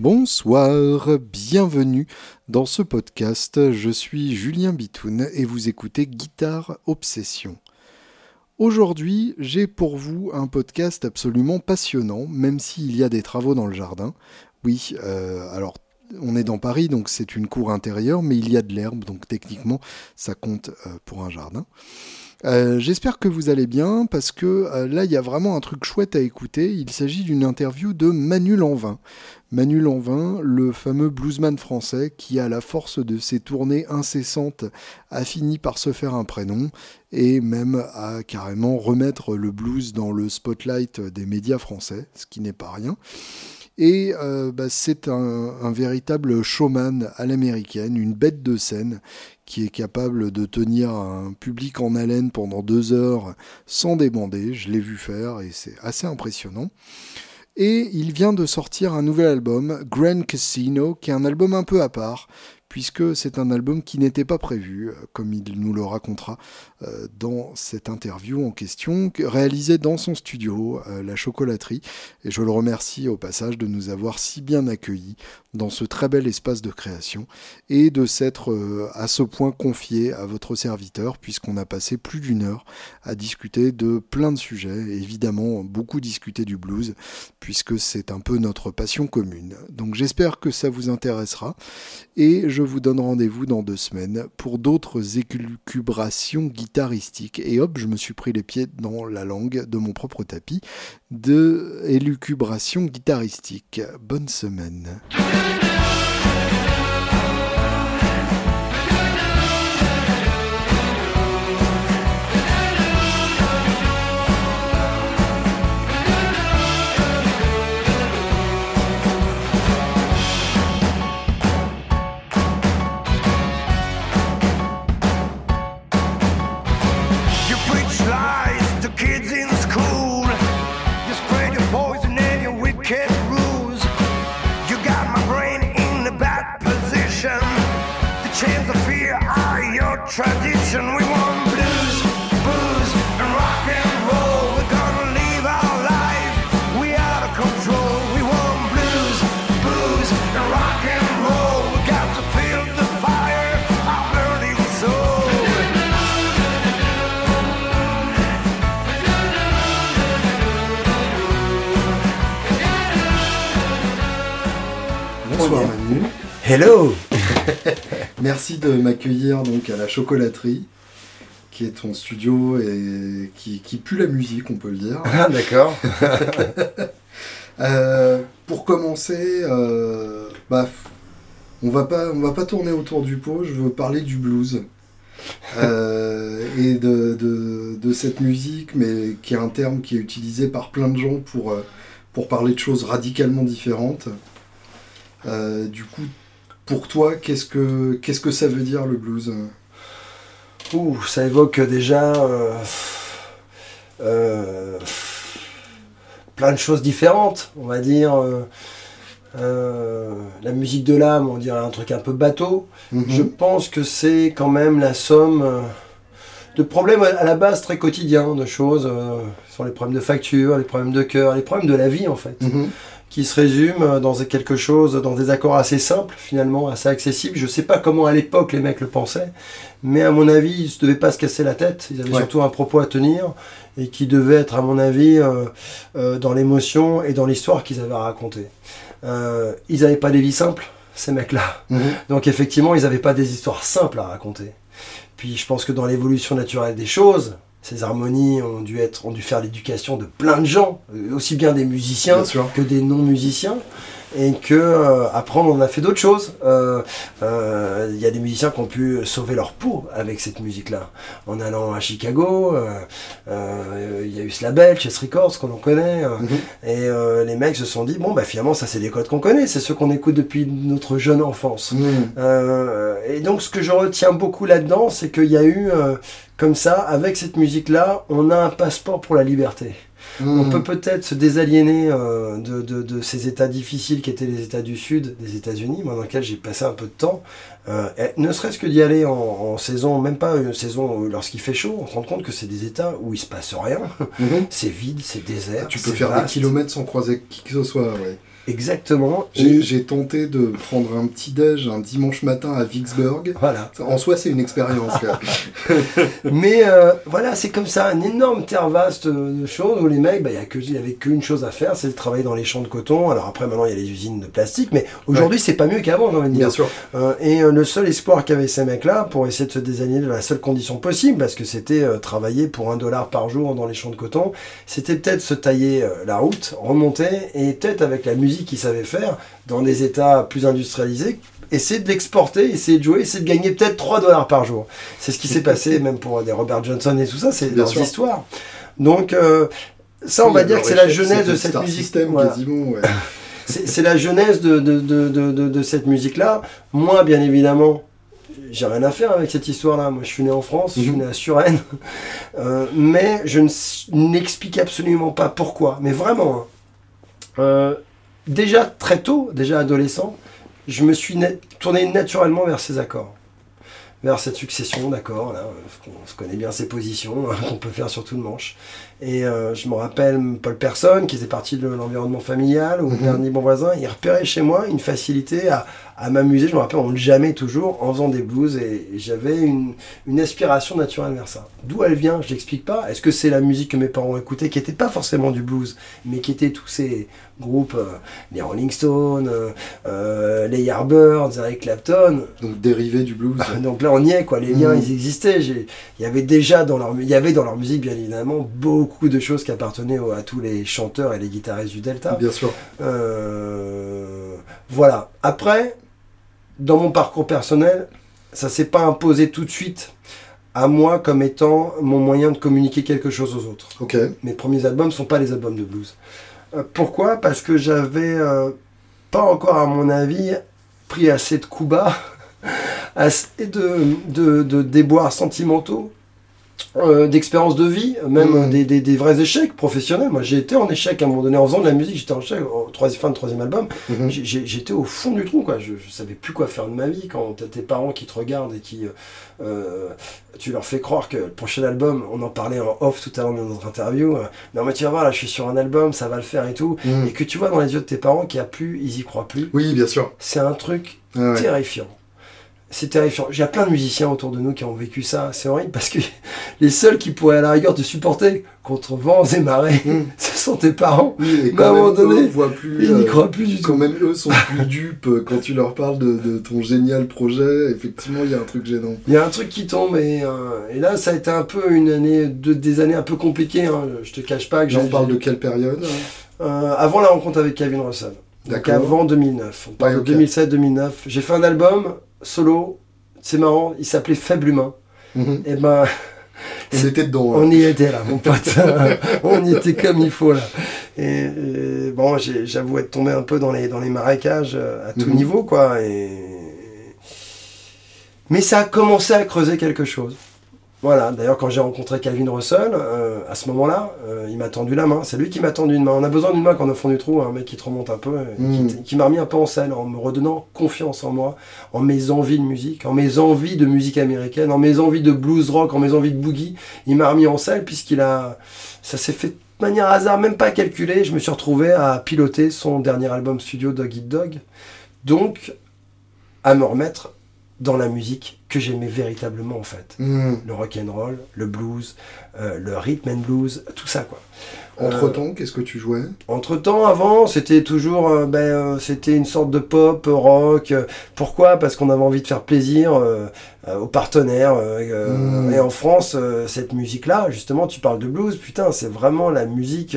Bonsoir, bienvenue dans ce podcast. Je suis Julien Bitoun et vous écoutez Guitare Obsession. Aujourd'hui, j'ai pour vous un podcast absolument passionnant, même s'il y a des travaux dans le jardin. Oui, euh, alors on est dans Paris, donc c'est une cour intérieure, mais il y a de l'herbe, donc techniquement ça compte euh, pour un jardin. Euh, j'espère que vous allez bien parce que euh, là il y a vraiment un truc chouette à écouter. Il s'agit d'une interview de Manu Lanvin. Manu Lanvin, le fameux bluesman français qui, à la force de ses tournées incessantes, a fini par se faire un prénom et même à carrément remettre le blues dans le spotlight des médias français, ce qui n'est pas rien. Et euh, bah, c'est un, un, véritable showman à l'américaine, une bête de scène qui est capable de tenir un public en haleine pendant deux heures sans débander. Je l'ai vu faire et c'est assez impressionnant. Et il vient de sortir un nouvel album, Grand Casino, qui est un album un peu à part, puisque c'est un album qui n'était pas prévu, euh, comme il nous le racontera euh, dans cette interview en question, réalisée dans son studio, euh, La Chocolaterie. Et je le remercie au passage de nous avoir si bien accueillis dans ce très bel espace de création et de s'être à ce point confié à votre serviteur, puisqu'on a passé plus d'une heure à discuter de plein de sujets, évidemment beaucoup discuter du blues, puisque c'est un peu notre passion commune. Donc j'espère que ça vous intéressera et je vous donne rendez-vous dans deux semaines pour d'autres élucubrations guitaristiques. Et hop, je me suis pris les pieds dans la langue de mon propre tapis de élucubration guitaristique. Bonne semaine. Tradition. We want blues, booze, and rock and roll. We're gonna live our life. We out of control. We want blues, booze, and rock and roll. We got to feel the fire, our burning soul. Bonsoir Manu. Hello Merci de m'accueillir donc à la chocolaterie, qui est ton studio et qui, qui pue la musique, on peut le dire. Ah, d'accord. euh, pour commencer, euh, bah, on va pas, on va pas tourner autour du pot. Je veux parler du blues euh, et de, de, de, cette musique, mais qui est un terme qui est utilisé par plein de gens pour, pour parler de choses radicalement différentes. Euh, du coup, pour toi, qu'est-ce que, qu'est-ce que ça veut dire le blues Ouh, ça évoque déjà euh, euh, plein de choses différentes, on va dire. Euh, la musique de l'âme, on dirait un truc un peu bateau. Mm -hmm. Je pense que c'est quand même la somme de problèmes à la base très quotidiens, de choses, sur les problèmes de facture, les problèmes de cœur, les problèmes de la vie en fait. Mm -hmm qui se résume dans quelque chose, dans des accords assez simples, finalement, assez accessibles. Je sais pas comment à l'époque les mecs le pensaient, mais à mon avis, ils ne devaient pas se casser la tête. Ils avaient ouais. surtout un propos à tenir et qui devait être, à mon avis, euh, euh, dans l'émotion et dans l'histoire qu'ils avaient à raconter. Euh, ils n'avaient pas des vies simples, ces mecs-là. -hmm. Donc effectivement, ils n'avaient pas des histoires simples à raconter. Puis je pense que dans l'évolution naturelle des choses, ces harmonies ont dû, être, ont dû faire l'éducation de plein de gens, aussi bien des musiciens bien que des non-musiciens. Et que euh, après on en a fait d'autres choses. Il euh, euh, y a des musiciens qui ont pu sauver leur peau avec cette musique-là. En allant à Chicago, il y a eu ce label, Chess Records, qu'on en connaît. Mm -hmm. Et les mecs se sont dit bon bah finalement ça c'est des codes qu'on connaît, c'est ceux qu'on écoute depuis notre jeune enfance. Mm -hmm. et donc ce que je retiens beaucoup là-dedans, c'est qu'il y a eu comme ça, avec cette musique-là, on a un passeport pour la liberté. Mmh. On peut peut-être se désaliéner euh, de, de, de, ces états difficiles qui étaient les états du sud des États-Unis, moi dans lesquels j'ai passé un peu de temps, euh, et ne serait-ce que d'y aller en, en, saison, même pas une saison lorsqu'il fait chaud, on se rend compte que c'est des états où il se passe rien, mmh. c'est vide, c'est désert. Tu peux faire vaste. des kilomètres sans croiser qui que ce soit, ouais. Exactement. J'ai tenté de prendre un petit déj un dimanche matin à Vicksburg. Voilà. En soi, c'est une expérience. Mais euh, voilà, c'est comme ça, une énorme terre vaste de choses où les mecs, bah, il n'y avait qu'une chose à faire, c'est de travailler dans les champs de coton. Alors après, maintenant, il y a les usines de plastique, mais aujourd'hui, c'est pas mieux qu'avant, j'ai envie de dire. Bien sûr. Euh, et euh, le seul espoir qu'avaient ces mecs-là pour essayer de se désigner de la seule condition possible, parce que c'était travailler pour un dollar par jour dans les champs de coton, c'était peut-être se tailler la route, remonter, et peut-être avec la musique qu'ils savaient faire, dans des États plus industrialisés, essayer de l'exporter, essayer de jouer, essayer de gagner peut-être 3 dollars par jour. C'est ce qui s'est passé même pour des Robert Johnson et tout ça, c'est leur histoire. Donc euh, ça, on va dire que c'est la genèse de cette musique. c'est la genèse de, de, de, de cette musique-là. Moi, bien évidemment, j'ai rien à faire avec cette histoire-là. Moi, je suis né en France, je suis mhm. né à Suresnes, euh, mais je n'explique absolument pas pourquoi. Mais vraiment, hein. euh, déjà très tôt, déjà adolescent, je me suis tourné naturellement vers ces accords, vers cette succession d'accords, là, on se connaît bien ces positions hein, qu'on peut faire sur tout le manche. Et euh, je me rappelle Paul Personne, qui faisait partie de l'environnement familial, ou mm dernier bon voisin, il repérait chez moi une facilité à, à m'amuser. Je me rappelle, on le jamais toujours en faisant des blues, et, j'avais une, une, aspiration naturelle vers ça. D'où elle vient, je l'explique pas. Est-ce que c'est la musique que mes parents écoutaient, qui n'était pas forcément du blues, mais qui était tous ces groupes, euh, les Rolling Stones, euh, euh, les Yardbirds, Eric Clapton. Donc dérivé du blues. donc là, on y est, quoi. Les liens, mm. ils existaient. Il y avait déjà dans leur, il y avait dans leur musique, bien évidemment, beaucoup de choses qui appartenaient à tous les chanteurs et les guitaristes du Delta. Bien sûr. Euh, voilà. Après, dans mon parcours personnel, ça s'est pas imposé tout de suite à moi comme étant mon moyen de communiquer quelque chose aux autres. Ok. Mes premiers albums sont pas les albums de blues. Euh, pourquoi? Parce que j'avais euh, pas encore, à mon avis, pris assez de coups bas, assez de, de, de déboires sentimentaux euh, d'expérience de vie, même mmh. des, des, des, vrais échecs professionnels. Moi, j'ai été en échec à un moment donné en faisant de la musique. J'étais en échec au troisième, fin de troisième album. Mmh. J'étais au fond du trou, quoi. Je, je, savais plus quoi faire de ma vie quand t'as tes parents qui te regardent et qui, euh, tu leur fais croire que le prochain album, on en parlait en off tout à l'heure dans notre interview. Euh, non, mais tu vas voir, là, je suis sur un album, ça va le faire et tout. Mmh. Et que tu vois dans les yeux de tes parents qu'il n'y a plus, ils y croient plus. Oui, bien sûr. C'est un truc terrifiant c'est terrifiant. J'ai plein de musiciens autour de nous qui ont vécu ça. C'est horrible parce que les seuls qui pourraient à la rigueur te supporter contre vents et marées, hmm. ce sont tes parents. Oui, à un moment donné, voient plus, ils n'y euh, croient plus du tout. Quand même eux sont plus dupes euh, quand tu leur parles de, ton génial projet. Effectivement, il y a un truc gênant. Il y a un truc qui tombe et, euh, et, là, ça a été un peu une année, de, des années un peu compliquées. Hein. Je te cache pas que. J'en parle de quelle période Avant la rencontre avec Kevin Russell. Donc avant 2009. On parle de 2007-2009. J'ai fait un album solo, c'est marrant, il s'appelait Faible Humain. Mhm. Et ben. On était dedans. On y était là, mon pote. on y était comme il faut là. Et, bon, j'avoue être tombé un peu dans les, dans les marécages euh, à tout mhm. niveau, quoi. Et... Mais ça a commencé à creuser quelque chose. Voilà, d'ailleurs quand j'ai rencontré Calvin Russell, euh, à ce moment-là, euh, il m'a tendu la main. C'est lui qui m'a tendu une main. On a besoin d'une main quand on est au fond du trou, un mec qui te remonte un peu, euh, hmm. qui, m'a remis un peu en scène, en me redonnant confiance en moi, en mes envies de musique, en mes envies de musique américaine, en mes envies de blues rock, en mes envies de boogie. Il m'a remis en scène puisqu'il a... Ça s'est fait de manière hasard, même pas calculé. Je me suis retrouvé à piloter son dernier album studio Dog Eat Dog. Donc, à me remettre dans la musique que j'aimais véritablement en fait. Hmm. Le rock and roll, le blues, euh, le rhythm and blues, tout ça quoi. Entre temps, euh, qu'est-ce que tu jouais? Entre temps, avant, c'était toujours, euh, ben, c'était une sorte de pop, rock. pourquoi? Parce qu'on avait envie de faire plaisir aux partenaires. Hmm. Et en France, cette musique-là, justement, tu parles de blues, putain, c'est vraiment la musique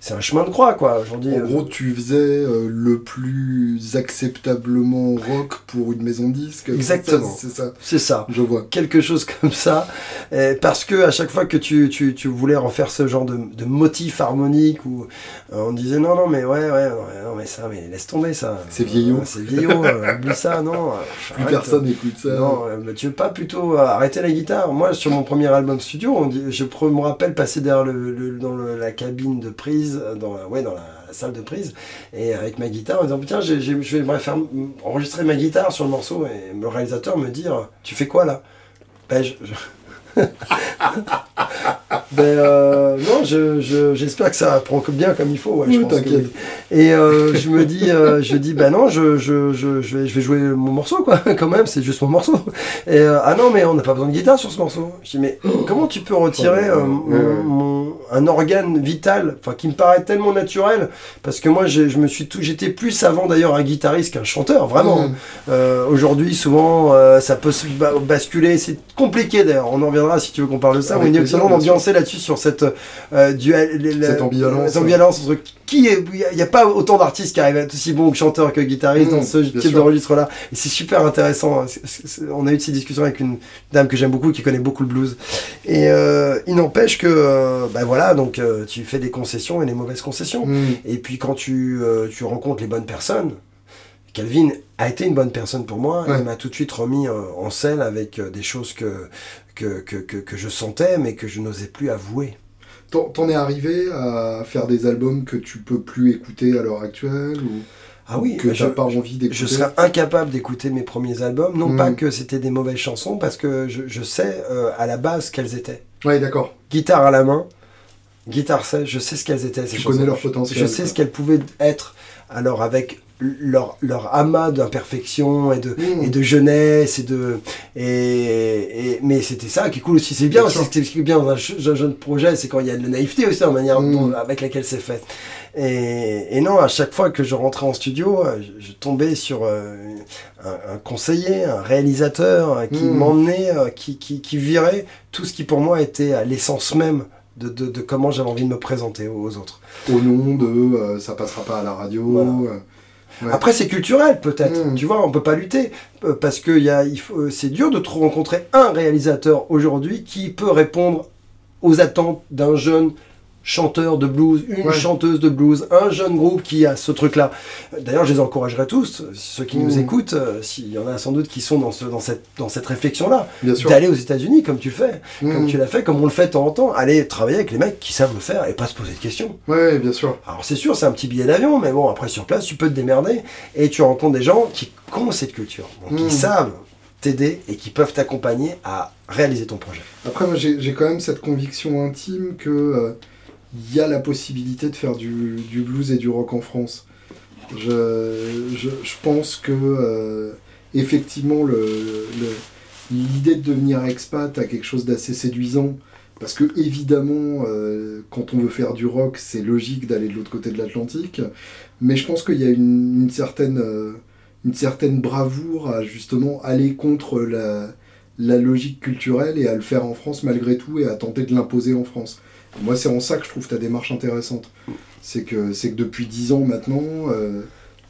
c'est un chemin de croix, quoi, aujourd'hui. En gros, tu faisais euh, le plus acceptablement rock pour une maison de disque. Exactement. C'est ça. C'est ça. Je vois. Quelque chose comme ça. parce que à chaque fois que tu, tu, tu voulais refaire ce genre de, de motif harmonique, où euh, on disait non, non, mais ouais, ouais, non, mais ça, mais laisse tomber ça. C'est vieillot. c'est vieillot, euh, oublie ça, non. Plus personne n'écoute ça. Non, mais tu veux pas plutôt arrêter la guitare? Moi, sur mon premier album studio, je me rappelle passer derrière dans la cabine de prise dans, ouais, dans la, salle de prise, et avec ma guitare, en disant Tiens, je vais enregistrer ma guitare sur le morceau, et le réalisateur me dit Tu fais quoi là? Ben, Ben, euh, non, je, j'espère que ça prend bien comme il faut. Ouais, oui, t'inquiète. Et euh, je me dis, euh, je dis, ben non, je, je, je, je, vais, je vais jouer mon morceau, quoi, quand même, c'est juste mon morceau. Et ah non, mais on n'a pas besoin de guitare sur ce morceau. Je dis, mais comment tu peux retirer mon, un organe vital, enfin, qui me paraît tellement naturel, parce que moi, je me suis tout, j'étais plus avant d'ailleurs un guitariste qu'un chanteur, vraiment. Mm. Aujourd'hui, souvent, ça peut se basculer, c'est compliqué d'ailleurs, on en reviendra si tu veux qu'on parle de ça. on est excellent ambiancé là-dessus sur cette euh, duel, cette ambivalence, ambivalence entre qui est, il n'y a pas autant d'artistes qui arrivent à être aussi bons que chanteurs que guitaristes dans mmh, ce type de registre-là. Et c'est super intéressant. On a eu ces discussions avec une dame que j'aime beaucoup qui connaît beaucoup le blues. Et euh, il n'empêche que, euh, ben voilà, donc tu fais des concessions et des mauvaises concessions. Mmh. Et puis quand tu, tu rencontres les bonnes personnes, Calvin a été une bonne personne pour moi. Il m'a tout de suite remis en scène avec des choses que, que, que, que, je sentais, mais que je n'osais plus avouer. T'en es arrivé à faire des albums que tu peux plus écouter à l'heure actuelle ou ah oui, que t'as pas envie d'écouter Je serais incapable d'écouter mes premiers albums, non pas hmm. que c'était des mauvaises chansons, parce que je, je sais euh, à la base quelles étaient. Oui, d'accord. Guitare à la main, guitare sèche, je sais ce qu'elles étaient. Tu connais leur potentiel. Je sais ce qu'elles pouvaient être. Alors avec leur, leur amas d'imperfection et de, mmh. et de jeunesse et de et, mais c'était ça qui est cool aussi c'est bien, c'est ce qui est bien dans un jeune projet c'est quand il y a de la naïveté aussi en manière mmh. avec laquelle c'est fait et, et, non à chaque fois que je rentrais en studio euh, je, tombais sur euh, un, conseiller un réalisateur euh, qui mmh. m'emmenait qui, qui, qui virait tout ce qui pour moi était à l'essence même de, de, de, comment j'avais envie de me présenter aux autres. Au nom de ça passera pas à la radio. Après, c'est culturel, peut-être. Mm. Tu vois, on peut pas lutter. Euh, parce que c'est dur de rencontrer un réalisateur aujourd'hui qui peut répondre aux attentes d'un jeune chanteur de blues, une chanteuse de blues, un jeune groupe qui a ce truc-là. D'ailleurs, je les encouragerais tous, ceux qui nous mmh. écoutent, euh, s'il y en a sans doute qui sont dans, ce, dans cette, dans cette réflexion-là, d'aller aux États-Unis comme tu le fais, mmh. comme tu l'as fait, comme on le fait de temps en temps, aller travailler avec les mecs qui savent le faire et pas se poser de questions. Oui, bien sûr. Alors c'est sûr, c'est un petit billet d'avion, mais bon, après sur place, tu peux te démerder et tu rencontres des gens qui ont cette culture, donc mmh. savent t'aider et qui peuvent t'accompagner à réaliser ton projet. Après, moi, j'ai quand même cette conviction intime que euh, il y a la possibilité de faire du, blues et du rock en France. Je, pense que euh, effectivement l'idée de devenir expat a quelque chose d'assez séduisant parce que évidemment euh, quand on veut faire du rock c'est logique d'aller de l'autre côté de l'Atlantique mais je pense qu'il y a une, certaine euh, une certaine bravoure à justement aller contre la logique culturelle et à le faire en France malgré tout et à tenter de l'imposer en France. Moi, c'est en ça que je trouve ta démarche intéressante. C'est que, c'est que depuis dix ans maintenant, euh,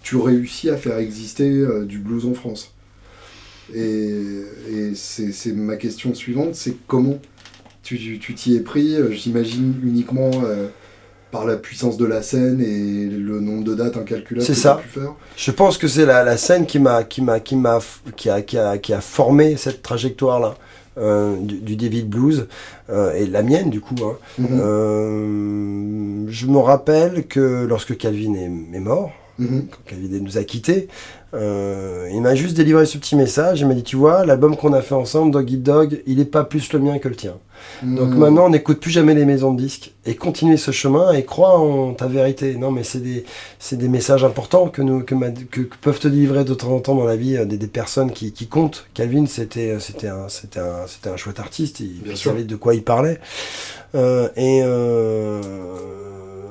tu réussis à faire exister euh, du blues en France. Et, et c'est, ma question suivante, c'est comment tu, t'y es pris, euh, j'imagine uniquement par la puissance de la scène et le nombre de dates incalculables c'est ça. pu faire? Je pense que c'est la, la scène qui m'a qui m'a qui m'a qui a, qui a, qui a formé cette trajectoire là. Euh, du, David Blues euh, et la mienne du coup. Hein. Mhm. Euh, je me rappelle que lorsque Calvin est, mort, mhm. quand Calvin nous a quittés, il m'a juste délivré ce petit message. Il m'a dit Tu vois, l'album qu'on a fait ensemble, Dog Eat Dog, il n'est pas plus le mien que le tien. Donc hmm. maintenant, on n'écoute plus jamais les maisons de disques et continuer ce chemin et crois en ta vérité. Non, mais c'est des, des messages importants que, nous, que, que, peuvent te délivrer de temps en temps dans la vie euh, des, des personnes qui, qui, comptent. Calvin, c'était un, un, un chouette artiste, il, savait de quoi il parlait. Euh, et euh,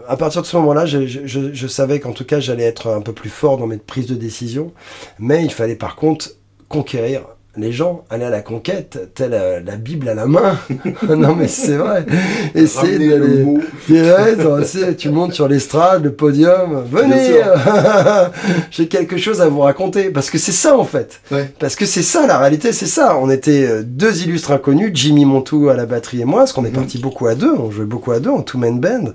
à partir de ce moment-là, je, je, je savais qu'en tout cas, j'allais être un peu plus fort dans mes prises de décision, mais il fallait par contre conquérir les gens allaient à la conquête, telle euh, la Bible à la main. non, mais c'est vrai. Essayer d'aller. tu montes sur l'estrade, le podium. Venez J'ai quelque chose à vous raconter. Parce que c'est ça, en fait. Parce que c'est ça, la réalité, c'est ça. On était euh, deux illustres inconnus, Jimmy Montou à la batterie et moi, parce qu'on est mhm. parti beaucoup à deux. On jouait beaucoup à deux en two-man band.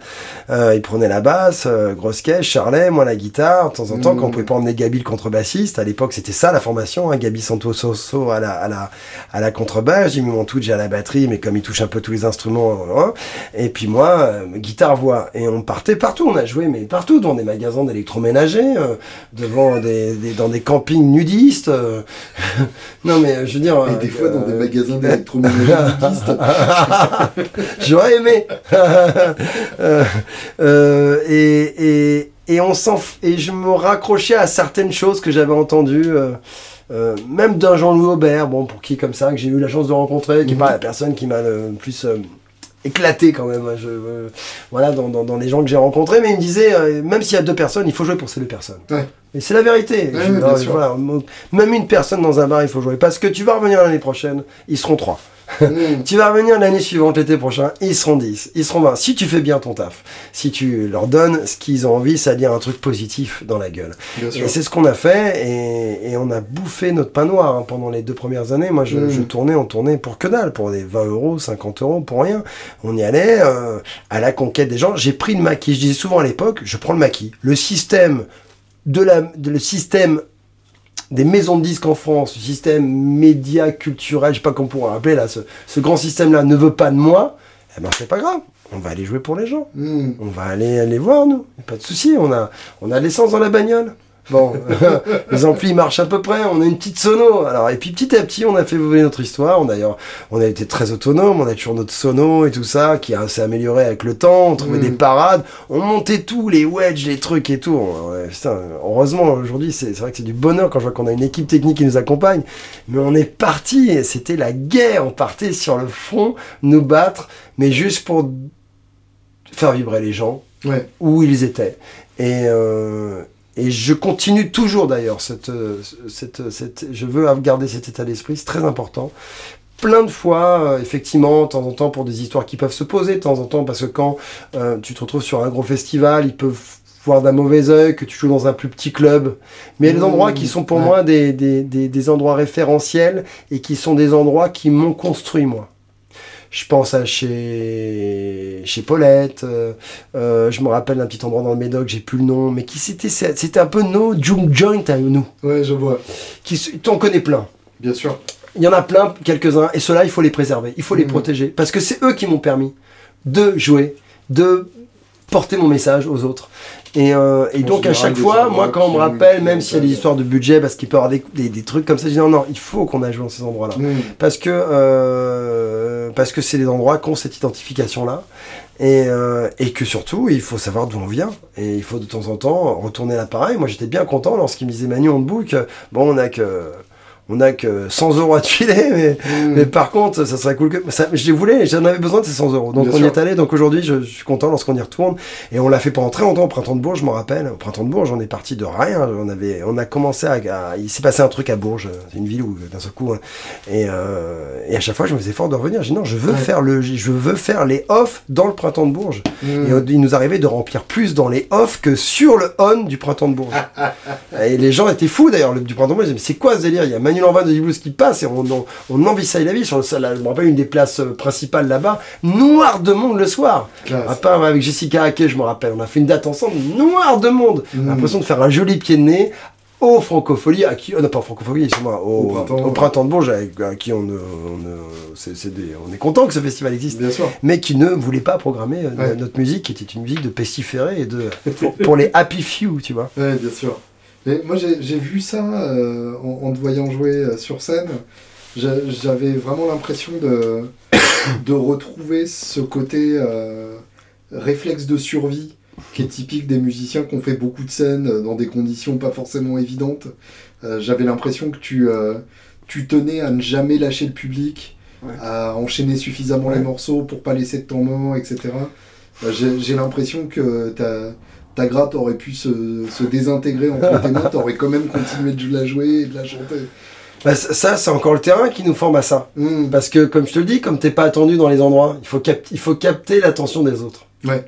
Euh, il prenait la basse, grosse caisse, Charlet, moi la guitare. De temps en temps, quand on mhm. pouvait pas emmener Gabi le contrebassiste, à l'époque, c'était ça la formation. Hein, Gabi Santoso moi à la, à la, à la contrebasse, Jimmy à la batterie, mais comme il touche un peu tous les instruments, hein. et puis moi, euh, guitare voix. Et on partait partout, on a joué, mais partout, dans des magasins d'électroménager, euh, devant des, des, dans des campings nudistes. euh. non mais je veux dire. Et des fois dans des euh, magasins d'électroménager nudistes. J'aurais aimé. Euh, euh, et, et, et, on s'en et je me raccrochais à certaines choses que j'avais entendues, euh, même d'un Jean-Louis Aubert, bon, pour qui comme ça, que j'ai eu la chance de rencontrer, qui est pas la personne qui m'a le plus euh, éclaté quand même. hein, Je, euh, voilà, dans, dans, dans les gens que j'ai rencontrés, mais il me disait, même s'il y a deux personnes, il faut jouer pour ces deux personnes. Ouais. Et c'est la vérité. Ouais, Je- ouais, bien alors, sûr. voilà, même une personne dans un bar, il faut jouer. Parce que tu vas revenir l'année prochaine, ils seront trois. Mmh. Tu vas revenir l'année suivante, l'été prochain, ils seront 10, ils seront 20. Si tu fais bien ton taf, si tu leur donnes ce qu'ils ont envie, c'est-à-dire un truc positif dans la gueule. Bien. Et c'est ce qu'on a fait, et, et on a bouffé notre pain noir hein, pendant les deux premières années. Moi, je, Mm. je tournais, on tournait pour que dalle, pour des 20 euros, 50 euros, pour rien. On y allait euh, à la conquête des gens. J'ai pris le maquis. Je disais souvent à l'époque, je prends le maquis. Le système de la, de- le système des maisons de disques en France, le système média culturel, je sais pas comment on pourrait appeler là, ce, ce grand système-là ne veut pas de moi, eh ben c'est pas grave. On va aller jouer pour les gens. Mmh. On va aller aller voir, nous. Pas de souci, on a, on a l'essence dans la bagnole. Bon, les amplis marchent à peu près, on a une petite sono. Alors, et puis petit à petit, on a fait voler notre histoire. D'ailleurs, on a été très autonome, on a toujours notre sono et tout ça, qui s'est amélioré avec le temps. On trouvait Mm. des parades, on montait tout, les wedges, les trucs et tout. Ouais, putain, heureusement, aujourd'hui, c'est c'est vrai que c'est du bonheur quand je vois qu'on a une équipe technique qui nous accompagne. Mais on est parti, et c'était la guerre. On partait sur le front, nous battre, mais juste pour faire vibrer les gens Ouais. où ils étaient. Et, euh, et je continue toujours d'ailleurs cette, euh, cette, cette, je veux garder cet état d'esprit, c'est très important. Plein de fois, euh, effectivement, de temps en temps, pour des histoires qui peuvent se poser, de temps en temps, parce que quand euh, tu te retrouves sur un gros festival, ils peuvent voir d'un mauvais œil que tu joues dans un plus petit club. Mais il y a des Mmh, endroits qui sont pour ouais. moi des, des, des, des endroits référentiels et qui sont des endroits qui m'ont construit, moi. Je pense à chez, chez Paulette, euh, euh, je me rappelle d'un petit endroit dans le Médoc, j'ai plus le nom, mais qui c'était, c'était un peu nos junk joint à nous. Ouais, je vois. Qui, t'en connais plein. Bien sûr. Il y en a plein, quelques-uns, et ceux-là, il faut les préserver, il faut les Mhm. protéger, parce que c'est eux qui m'ont permis de jouer, de porter mon message aux autres. Et, euh, et donc à chaque des fois, moi quand on me rappelle, même s'il y a des de- histoires de budget, parce qu'il peut y avoir des, des, des trucs comme ça, je dis non, non, il faut qu'on aille jouer dans ces endroits-là. Parce que euh, parce que c'est les endroits qui ont cette identification-là. Et, euh, et que surtout, il faut savoir d'où on vient. Et il faut de temps en temps retourner l'appareil. Moi, j'étais bien content lorsqu'il me disait Manu, on te book. Bon, on a que on n'a que 100 euros à te filer, hmm. mais, par contre, ça serait cool que. Je les voulais, j'en avais besoin de ces 100 euros. Donc on y est allé, donc aujourd'hui, je, suis content lorsqu'on y retourne. Et on l'a fait pendant très longtemps au printemps de Bourges, je m'en rappelle. Au printemps de Bourges, on est parti de rien. On, avait, on a commencé à. il s'est passé un truc à Bourges, c'est une ville où, d'un seul coup. Hein. Euh, et, à chaque fois, je me faisais fort de revenir. J'ai dit non, je veux, faire le, je veux faire les off dans le printemps de Bourges. Hmm. Et il nous arrivait de remplir plus dans les off que sur le on du printemps de Bourges. et les gens étaient fous d'ailleurs du printemps de Bourges. Ils disaient, mais c'est quoi ce délire? Il y a Manu 120 de blues qui passe et on, on, la ville. Sur le, la, je me rappelle une des places euh, principales là-bas, noir de monde le soir. À part avec Jessica Hackey, je me rappelle. On a fait une date ensemble, noir de monde. Hmm. L'impression de faire un joli pied de nez au Francophonie, à qui, euh, pas Francophonie, excuse-moi, au, printemps, de Bourges, euh, à qui on, est, content que ce festival existe, Bien sûr. mais qui ne voulait pas programmer notre musique, qui était une musique de pestiférés et de pour, les happy few, tu vois. Bien sûr. Mais moi, j'ai vu ça euh, en, en te voyant jouer euh, sur scène. J'a- J'avais vraiment l'impression de, de retrouver ce côté euh, réflexe de survie qui est typique des musiciens qui ont fait beaucoup de scènes dans des conditions pas forcément évidentes. Euh, J'avais l'impression que tu, tu tenais à ne jamais lâcher le public, Ouais. à enchaîner suffisamment Ouais. les morceaux pour pas laisser de temps mort, etc. J'ai l'impression que ta, ta gratte aurait pu se, se désintégrer entre tes mains, t'aurais quand même continué de la jouer et de la chanter. Bah, ça, c'est encore le terrain qui nous forme à ça. Hmm. Parce que, comme je te le dis, comme t'es pas attendu dans les endroits, il faut, cap- il faut capter l'attention des autres. Ouais.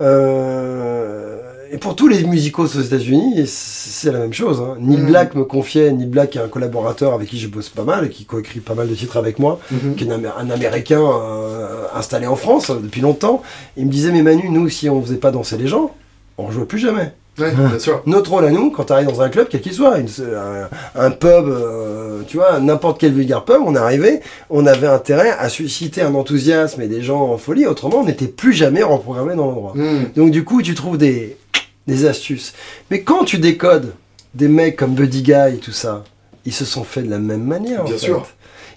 Euh, et pour tous les musicos aux États-Unis, c'est la même chose. Hein. Neil Mhm. Black me confiait, Neil Black est un collaborateur avec qui je bosse pas mal et qui coécrit pas mal de titres avec moi. Mhm. qui est un Américain euh, installé en France euh, depuis longtemps. Il me disait, mais Manu, nous, si on faisait pas danser les gens, on jouait plus jamais. Ouais, bien sûr. Notre rôle à nous, quand tu arrives dans un club, quel qu'il soit, une- un, un pub, euh, tu vois, n'importe quel vulgaire pub, on est arrivé, on avait intérêt à susciter un enthousiasme et des gens en folie, autrement on n'était plus jamais reprogrammé dans l'endroit. Hmm. Donc du coup, tu trouves des, des astuces. Mais quand tu décodes des mecs comme Buddy Guy et tout ça, ils se sont fait de la même manière. en fait.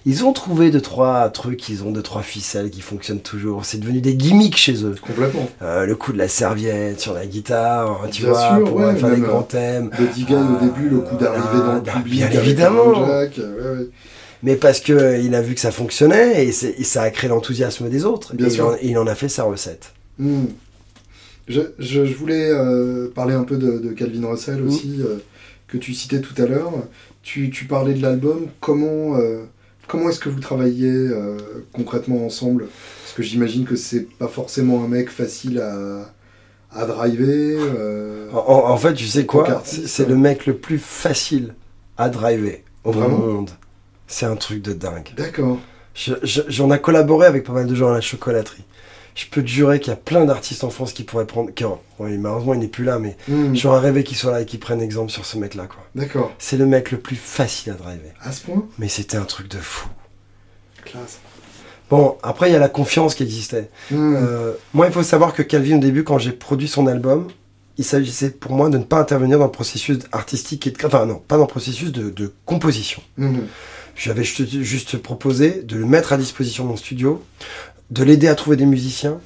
Sûr. Ils ont trouvé deux trois trucs, ils ont deux trois ficelles qui fonctionnent toujours. C'est devenu des gimmicks chez eux. Complètement. Euh, le coup de la serviette sur la guitare, tu Bien vois, sûr, pour ouais, faire des grands thèmes. Buddy Guy au début, le coup d'arriver dans le Ah, public. bien évidemment. Aaron Jack, ouais, ouais. Mais parce que euh, il a vu que ça fonctionnait et, ça a créé l'enthousiasme des autres. Bien et il sûr. en- et il en a fait sa recette. Hmm. Je, je- je voulais euh, parler un peu de, de Calvin Russell Mm. aussi, euh, que tu citais tout à l'heure. Tu, tu parlais de l'album. Comment, euh, comment est-ce que vous travailliez euh, concrètement ensemble? Parce que j'imagine que c'est pas forcément un mec facile à, à driver. euh, En, fait, tu sais quoi? C'est ouais. le mec le plus facile à driver au Vraiment? monde. C'est un truc de dingue. D'accord. Je- je- J'en ai collaboré avec pas mal de gens à la chocolaterie. Je peux te jurer qu'il y a plein d'artistes en France qui pourraient prendre. Qui, ouais, malheureusement, il n'est plus là, mais Hmm. j'aurais rêvé qu'il soit là et qu'il prenne exemple sur ce mec-là. quoi. D'accord. C'est le mec le plus facile à driver. À ce point? Mais c'était un truc de fou. Classe. Bon, après, il y a la confiance qui existait. Hmm. Euh, moi, il faut savoir que Calvin, au début, quand j'ai produit son album, il s'agissait pour moi de ne pas intervenir dans le processus artistique, et de- enfin non, pas dans le processus de, de composition. Hmm. J'avais juste, juste proposé de le mettre à disposition de mon studio, de l'aider à trouver des musiciens,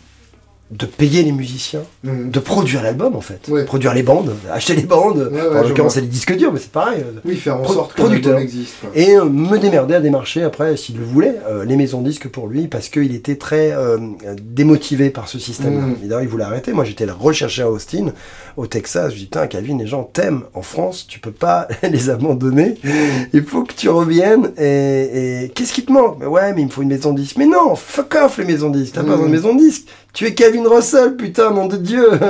de payer les musiciens, Hmm. de produire l'album en fait, Ouais. produire les bandes, acheter les bandes. Ouais, ouais, en je l'occurrence, c'est les disques durs, mais c'est pareil. Oui, faire en Pro- sorte que producteur. existe. Et euh, me démerder à démarcher après, s'il le voulait, euh, les maisons de disques pour lui, parce qu'il était très euh, démotivé par ce système-là. Mm. Et d'ailleurs, il voulait arrêter. Moi, j'étais recherché à Austin, au Texas. Je dis, putain, Calvin, les gens t'aiment en France, tu peux pas les abandonner. Hmm. Il faut que tu reviennes. Et, et qu'est-ce qui te manque? Mais Ouais, mais il me faut une maison de disques. Mais non, fuck off les maisons de disques. T'as pas besoin de maison de disques. Tu es Calvin Russell, putain, nom de Dieu.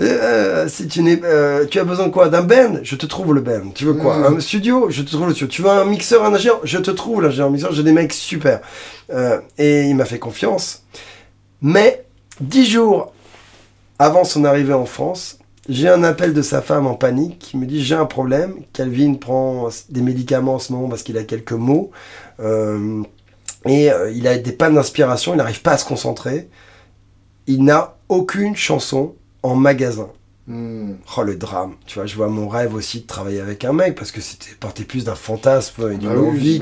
Euh, si tu n'es, euh, tu as besoin de quoi D'un band Je te trouve le band. Tu veux quoi Mm. Un studio Je te trouve le studio. Tu veux un mixeur, un ingénieur Je te trouve l'ingénieur mixeur. J'ai des mecs super. Euh, et il m'a fait confiance. Mais dix jours avant son arrivée en France, j'ai un appel de sa femme en panique qui me dit j'ai un problème. Calvin prend des médicaments en ce moment parce qu'il a quelques mots. Euh, et euh, il a des pannes d'inspiration, il n'arrive pas à se concentrer. Il n'a aucune chanson en magasin. Hmm. Oh le drame, tu vois, je vois mon rêve aussi de travailler avec un mec parce que c'était partait plus d'un fantasme et d'une Ah oui, envie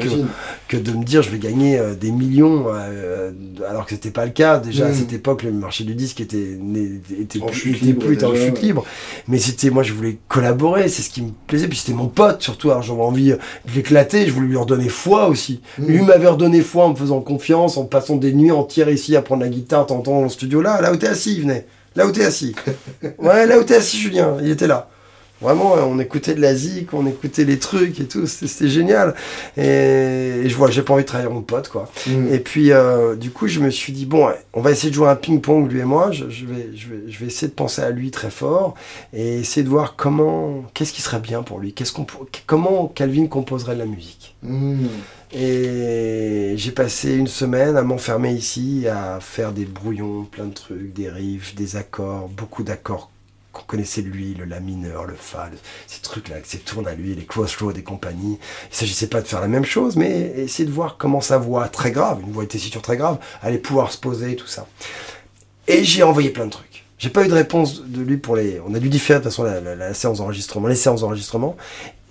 que, de me dire je vais gagner euh, des millions euh, alors que c'était pas le cas. Déjà à Mm. cette époque le marché du disque était était En plus, était libre plus en chute ouais. libre. Mais c'était moi je voulais collaborer c'est ce qui me plaisait. Puis c'était mon pote surtout alors j'avais envie euh, de l'éclater. Je voulais lui redonner foi aussi. Mm. lui m'avait redonné foi en me faisant confiance en passant des nuits entières ici à prendre la guitare t'entends dans le studio là là où t'es assis il venait là où t'es assis. Ouais là où t'es assis Julien il était là Vraiment, on écoutait de la zik, on écoutait les trucs et tout, c'était génial. Et, et je vois, j'ai pas envie de trahir mon pote, quoi. Hmm. Et puis, euh, du coup, je me suis dit, bon, on va essayer de jouer un ping-pong, lui et moi. Je, je vais, je, vais, je vais essayer de penser à lui très fort et essayer de voir comment, qu'est-ce qui serait bien pour lui, qu'est-ce qu'on, comment Calvin composerait de la musique? Hmm. Et j'ai passé une semaine à m'enfermer ici, à faire des brouillons, plein de trucs, des riffs, des accords, beaucoup d'accords qu'on connaissait lui, le la le fa, ces trucs-là, ces tournes à lui, les crossroads et compagnie. Il s'agissait pas de faire la même chose, mais essayer de voir comment sa voix très grave, une voix de tessiture très grave, allait pouvoir se poser, tout ça. Et j'ai envoyé plein de trucs. J'ai pas eu de réponse de lui pour les. On a dû différer de toute façon la- la séance d'enregistrement, les séances d'enregistrement,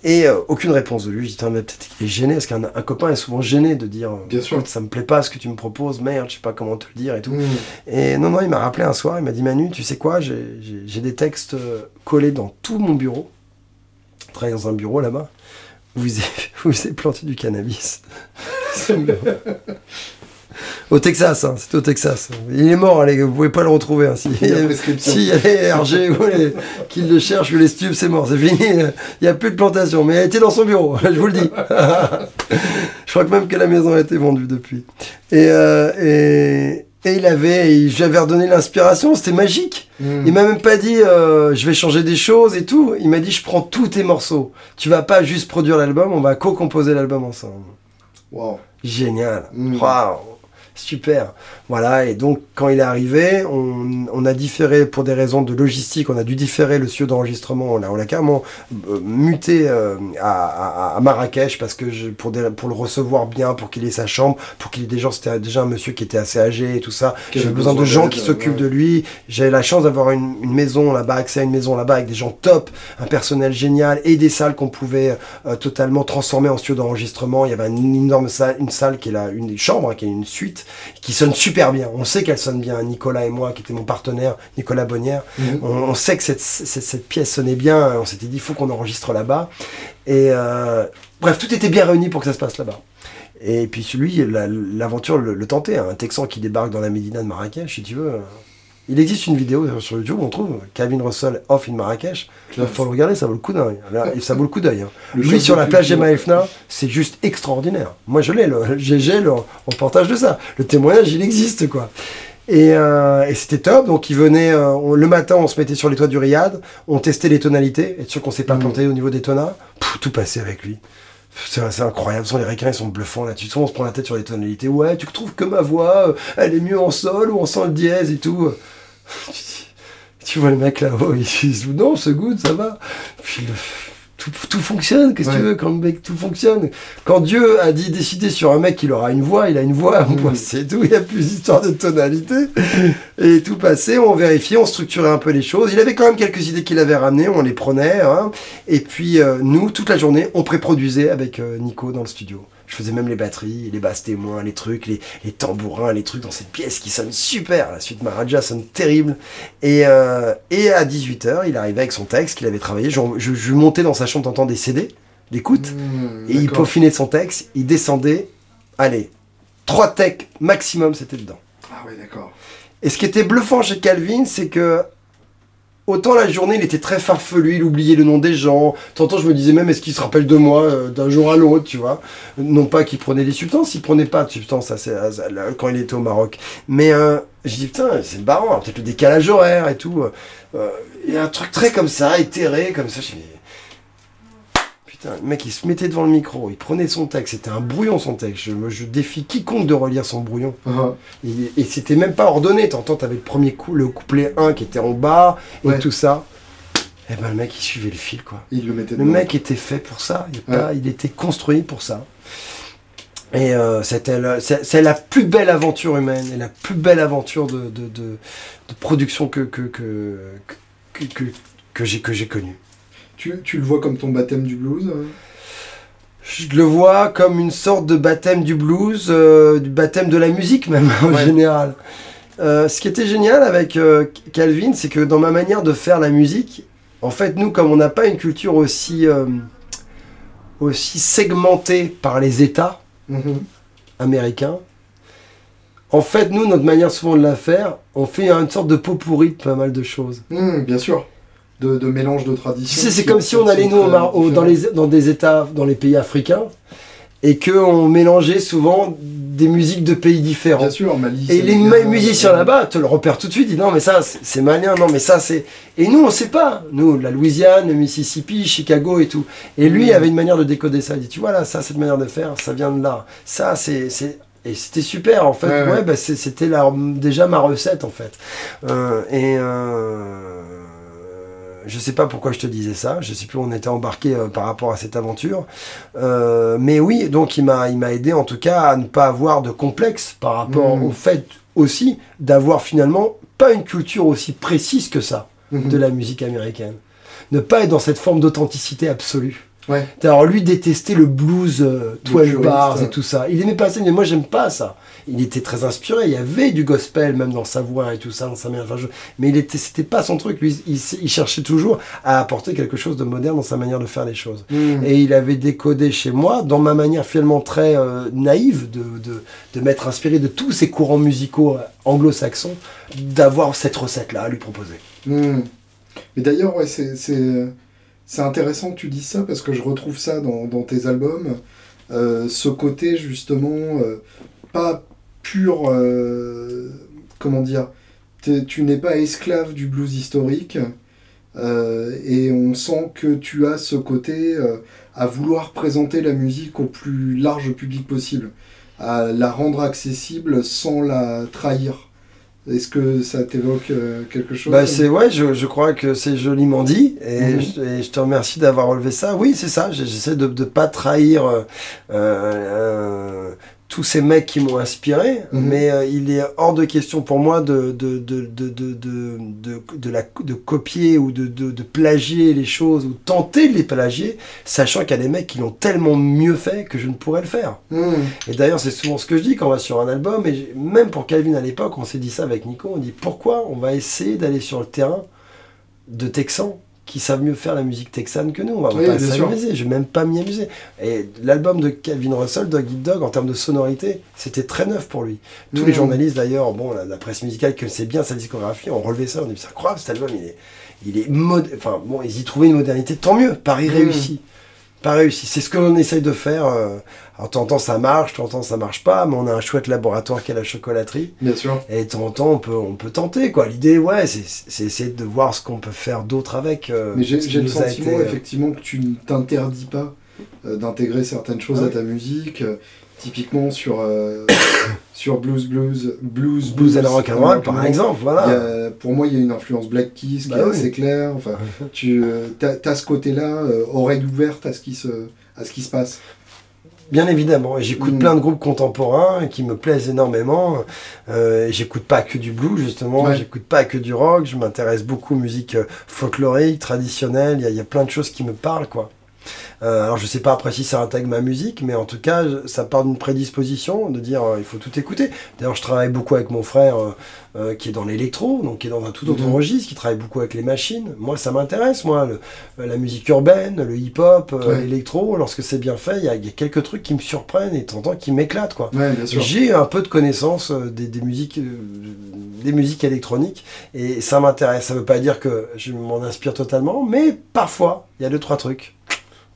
et euh, aucune réponse de lui. Dit, Tain, mais peut-être qu'il est gêné, parce qu'un un copain est souvent gêné de dire, Bien sûr. Ça me plaît pas ce que tu me proposes, merde, je sais pas comment te le dire et tout. Hmm. Et non, non, il m'a rappelé un soir, il m'a dit Manu, tu sais quoi, j'ai- des textes euh, collés dans tout mon bureau. Je travaille dans un bureau là-bas. Vous avez, vous avez planté du cannabis. Au Texas, hein, c'était au Texas. Il est mort, allez, vous pouvez pas le retrouver. Hein, si, Il y a prescription. si y a les RG ou les, qui le cherchent ou les stupes, c'est mort, c'est fini. Il n'y a plus de plantation, mais elle était dans son bureau, je vous le dis. je crois que même que la maison a été vendue depuis. Et, euh, et, et il avait, j'avais redonné l'inspiration, c'était magique. Hmm. Il m'a même pas dit euh, je vais changer des choses et tout. Il m'a dit je prends tous tes morceaux. Tu vas pas juste produire l'album, on va co-composer l'album ensemble. Wow. Génial. Mm. Waouh. Super. Voilà, et donc quand il est arrivé, on, a différé pour des raisons de logistique, on a dû différer le studio d'enregistrement, on l'a carrément euh, muté euh, à, Marrakech parce que je, pour, pour le recevoir bien, pour qu'il ait sa chambre, pour qu'il ait des gens, c'était déjà un monsieur qui était assez âgé et tout ça. J'avais besoin de gens qui s'occupent de lui. J'ai la chance d'avoir une, maison là-bas, accès à une maison là-bas avec des gens top, un personnel génial et des salles qu'on pouvait euh, totalement transformer en studio d'enregistrement. Il y avait une énorme salle, une salle qui est là, une chambre, hein, qui est une suite, qui sonne super bien. On sait qu'elle sonne bien. Nicolas et moi, qui était mon partenaire, Nicolas Bonnière, mhm. on, sait que cette, cette, pièce sonnait bien. On s'était dit, il faut qu'on enregistre là-bas. Et euh, bref, tout était bien réuni pour que ça se passe là-bas. Et puis lui, l'aventure le, tentait. Hein. Un Texan qui débarque dans la Médina de Marrakech, si tu veux. Il existe une vidéo sur YouTube, on trouve Kevin Russell off in Marrakech. Il faut le regarder, ça vaut le coup d'œil. Ça vaut le coup d'œil. Hein. Lui sur la plage d'Emma Efna, c'est juste extraordinaire. Moi je l'ai, j'ai le reportage de ça. Le témoignage, il existe quoi. Et, euh, c'était top. Donc il venait euh, le matin, on se mettait sur les toits du Riyad, on testait les tonalités, être sûr qu'on s'est pas mm. planté au niveau des tonats. tout passait avec lui. C'est incroyable, les requins ils sont bluffants là. Tu on se prend la tête sur les tonalités. Ouais, tu trouves que ma voix, euh, elle est mieux en sol ou en sol dièse et tout. tu vois le mec là-haut, il dit non, c'est good, ça va. tout, fonctionne, qu'est-ce que tu veux quand le mec tout fonctionne Quand Dieu a dit décider sur un mec qu'il aura une voix, il a une voix, mm. c'est tout, il n'y a plus d'histoire de tonalité. Et tout passé, on vérifiait, on structurait un peu les choses. Il avait quand même quelques idées qu'il avait ramenées, on les prenait. Hein. Et puis euh, nous, toute la journée, on pré-produisait avec euh, Nico dans le studio. Je faisais même les batteries, les basses témoins, les trucs, les, tambourins, les trucs dans cette pièce qui sonne super. La suite Maharaja sonne terrible. Et, euh, et à 18h, il arrivait avec son texte qu'il avait travaillé. Je, je, montais dans sa chambre, t'entends des CD d'écoute. Mmh, et il peaufinait son texte, il descendait. Allez, trois techs maximum, c'était dedans. Ah ouais, d'accord. Et ce qui était bluffant chez Calvin, c'est que Autant la journée, il était très farfelu, il oubliait le nom des gens. Tantôt, je me disais même, est-ce qu'il se rappelle de moi euh, d'un jour à l'autre, tu vois Non pas qu'il prenait des substances, il prenait pas de substances quand il était au Maroc. Mais euh, je dis, putain, c'est marrant, peut-être le décalage horaire et tout. Euh, il y a un truc très comme ça, éthéré, comme ça. Je dis, le mec, il se mettait devant le micro, il prenait son texte, c'était un brouillon son texte. Je, je défie quiconque de relire son brouillon. Uh-huh. Et, c'était même pas ordonné. T'entends, t'avais le premier coup, le couplet 1 qui était en bas, et tout ça. Et eh ben le mec, il suivait le fil, quoi. Il le mettait Le mec était fait pour ça. Il, était construit pour ça. Et euh, c'était c'est la plus belle aventure humaine et la plus belle aventure de, de, de, production que, que, que, que, que j'ai connue. Tu, le vois comme ton baptême du blues euh je le vois comme une sorte de baptême du blues, euh, du baptême de la musique même en général. Euh, ce qui était génial avec Calvin, c'est que dans ma manière de faire la musique, en fait, nous, comme on n'a pas une culture aussi, aussi segmentée par les États mhm. américains, en fait, nous, notre manière souvent de la faire, on fait une sorte de pot pourri de pas mal de choses. Mhm, bien sûr de, mélange de traditions. c'est comme si on allait nous dans, les, dans des États, dans les pays africains, et qu'on mélangeait souvent des musiques de pays différents. Bien sûr, Mali. Et les musiciens là-bas te le repèrent tout de suite, ils disent non mais ça c'est malien, non mais ça c'est... Et nous on sait pas, nous la Louisiane, le Mississippi, Chicago et tout. Et lui mm. avait une manière de décoder ça, il dit tu vois là, ça cette manière de faire, ça vient de là. Ça c'est... Et c'était super en fait, ouais, Bah, c'était déjà ma recette en fait. Euh, et... Euh je sais pas pourquoi je te disais ça, je sais plus où on était embarqué euh, par rapport à cette aventure. Euh, mais oui, donc il m'a, il m'a aidé en tout cas à ne pas avoir de complexe par rapport mmh. au fait aussi d'avoir finalement pas une culture aussi précise que ça mmh. de la musique américaine. Ne pas être dans cette forme d'authenticité absolue. Ouais. Alors lui détestait le blues, 12 euh, bars et tout ça. Il aimait pas ça, mais moi j'aime pas ça il était très inspiré. Il y avait du gospel même dans sa voix et tout ça, dans sa manière de faire. Mais il était, c'était pas son truc. Lui, il, cherchait toujours à apporter quelque chose de moderne dans sa manière de faire les choses. Hmm. Et il avait décodé chez moi, dans ma manière finalement très euh, naïve de, de, de m'être inspiré de tous ces courants musicaux euh, anglo-saxons, d'avoir cette recette-là à lui proposer. Hmm. Mais d'ailleurs, ouais, c'est, c'est, intéressant que tu dises ça parce que je retrouve ça dans, tes albums. Euh, ce côté justement pas pur. Euh, comment dire Tu n'es pas esclave du blues historique. Euh, et on sent que tu as ce côté euh, à vouloir présenter la musique au plus large public possible. à la rendre accessible sans la trahir. Est-ce que ça t'évoque euh, quelque chose bah, c'est ouais, je, je, crois que c'est joliment dit et, mhm. je, je, te remercie d'avoir relevé ça. Oui, c'est ça. J'essaie de ne pas trahir euh, euh, tous ces mecs qui m'ont inspiré, mhm. mais euh, il est hors de question pour moi de, de, de, de, de, de, de, la, de copier ou de, de, de, plagier les choses ou tenter de les plagier, sachant qu'il y a des mecs qui l'ont tellement mieux fait que je ne pourrais le faire. Mhm. Et d'ailleurs, c'est souvent ce que je dis quand on va sur un album, et même pour Calvin à l'époque, on s'est dit ça avec Nico, on dit pourquoi on va essayer d'aller sur le terrain de Texan? Qui savent mieux faire la musique texane que nous. On va pas s'amuser, je vais même pas m'y amuser. Et l'album de Calvin Russell, Dog Eat Dog, en termes de sonorité, c'était très neuf pour lui. Tous les journalistes d'ailleurs, bon, la, presse musicale connaissait bien sa discographie, ont relevé ça, on dit c'est incroyable cet album, il est, il est mode... enfin bon, ils y trouvaient une modernité, tant mieux, Paris réussi pas réussi. C'est ce qu'on essaye de faire. Euh, alors, temps ça marche, temps ça marche pas, mais on a un chouette laboratoire qui est la chocolaterie. Bien sûr. Et de temps en temps, on peut, on peut tenter, quoi. L'idée, ouais, c'est essayer de voir ce qu'on peut faire d'autre avec. Euh, mais j'ai le sentiment, euh, effectivement, que tu ne t'interdis pas d'intégrer certaines choses ah à ta musique. Typiquement sur, euh, sur Blues Blues Blues Blues and Rock and Roll par exemple voilà pour moi il y a une influence Black Keys qui bah est assez claire enfin tu euh, as, ce côté là euh, oreille ouverte à ce qui se à ce qui se passe Bien évidemment, j'écoute mm. plein de groupes contemporains qui me plaisent énormément. Euh, j'écoute pas que du blues justement, j'écoute pas que du rock. Je m'intéresse beaucoup aux musiques folkloriques, traditionnelles. Il y, y, a plein de choses qui me parlent quoi. Euh, alors je sais pas après si ça intègre ma musique, mais en tout cas ça part d'une prédisposition de dire euh, il faut tout écouter. D'ailleurs je travaille beaucoup avec mon frère euh, qui est dans l'électro, donc qui est dans un tout autre mhm. registre, qui travaille beaucoup avec les machines. Moi ça m'intéresse, moi la musique urbaine, le hip-hop, l'électro. Lorsque c'est bien fait, il y, a quelques trucs qui me surprennent et de qui m'éclatent quoi. J'ai un peu de connaissance des, des musiques des musiques électroniques et ça m'intéresse. Ça veut pas dire que je m'en inspire totalement, mais parfois il y a deux trois trucs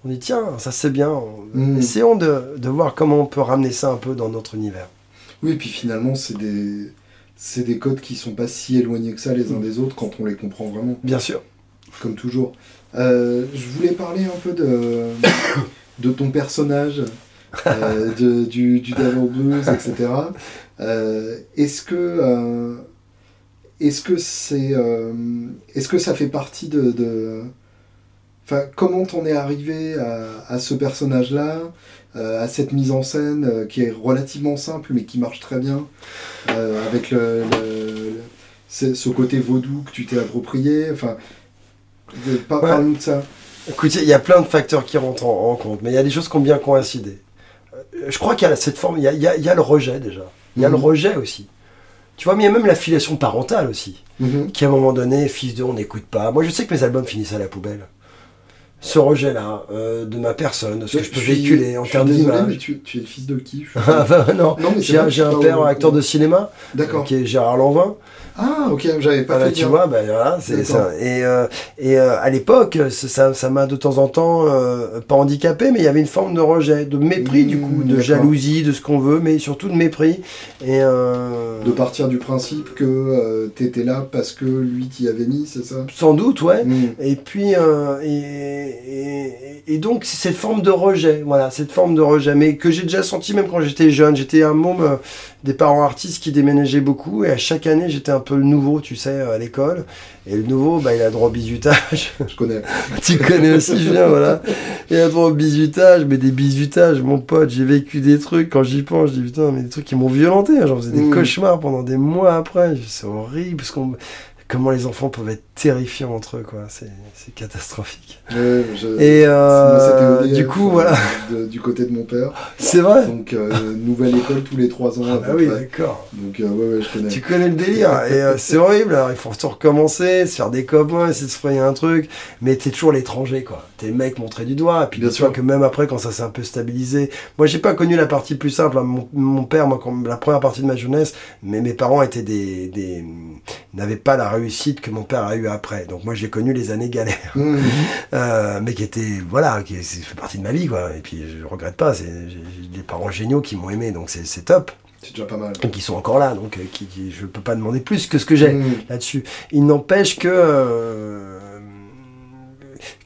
on dit tiens, ça c'est bien. Mm. Essayons de, voir comment on peut ramener ça un peu dans notre univers. Oui, et puis finalement, c'est des, c'est des codes qui sont pas si éloignés que ça les uns mm. des autres quand on les comprend vraiment. Bien sûr. Comme toujours. Euh, je voulais parler un peu de, de ton personnage, euh, de, du, du Devil Blues, etc. Euh, est-ce que. est-ce que c'est. est-ce que ça fait partie de Enfin, comment t'en es arrivé à, ce personnage-là, euh, à cette mise en scène euh, qui est relativement simple mais qui marche très bien, euh, avec le, ce côté vaudou que tu t'es approprié. Enfin, parle-nous de ça. Écoute, il y a plein de facteurs qui rentrent en, compte, mais il y a des choses qui ont bien coïncidé. Je crois qu'il y a cette forme, il y a, y a, le rejet déjà. Il y a le mhm. rejet aussi. Tu vois, mais il y a même l'affiliation parentale aussi. Mhm. Qui à un moment donné, fils de, on n'écoute pas. Moi, je sais que mes albums finissent à la poubelle ce rejet-là euh, de ma personne, de ce que je peux véhiculer en termes d'image. tu, tu, es le fils de qui ah, bah, Non, non j'ai un, père acteur de cinéma, qui est Gérard Lanvin. Ah, ok, j'avais pas ah, fait Tu vois, bah, voilà, c'est ça. Et, euh, et euh, à l'époque, ça m'a de temps en temps euh, pas handicapé, mais il y avait une forme de rejet, de mépris du coup, de jalousie, de ce qu'on veut, mais surtout de mépris. Et de partir du principe que tu étais là parce que lui t'y avait mis, c'est ça? Sans doute, ouais. Mm. Et puis, et, et, donc cette forme de rejet, voilà, cette forme de rejet, mais que j'ai déjà senti même quand j'étais jeune. J'étais un môme des parents artistes qui déménageaient beaucoup et à chaque année j'étais un peu le nouveau, tu sais, à l'école. Et le nouveau, bah, il a droit au bizutage. Je connais. tu connais aussi, Julien, voilà. Il a droit au bizutage, mais des bizutages, mon pote, j'ai vécu des trucs, quand j'y pense, je dis putain, mais des trucs qui m'ont violenté. Hein. J'en faisais des mmh. cauchemars pendant des mois après. C'est horrible, parce qu'on comment les enfants peuvent être terrifiants entre eux, quoi. C'est catastrophique. et euh, du coup, voilà. du côté de mon père. C'est vrai. Donc, euh, nouvelle école tous les trois ans. Ah oui, d'accord. Donc, euh, ouais, ouais, je connais. Tu connais le délire. et c'est horrible. Alors, il faut tout recommencer, se faire des copains, essayer de se frayer un truc. Mais t'es toujours l'étranger, quoi. T'es le mec montré du doigt. Et puis, bien sûr que même après, quand ça s'est un peu stabilisé. Moi, j'ai pas connu la partie plus simple. Hein. Mon, père, moi, quand, la première partie de ma jeunesse, mais mes parents étaient des, des n'avaient pas la réussite que mon père a eu après. Donc moi j'ai connu les années galères, mmh. euh, mais qui étaient voilà, qui fait partie de ma vie quoi. Et puis je regrette pas, c'est des parents géniaux qui m'ont aimé, donc c'est top. C'est déjà pas mal. Et qui sont encore là, donc euh, qui, qui, je peux pas demander plus que ce que j'ai mmh. là-dessus. Il n'empêche que euh,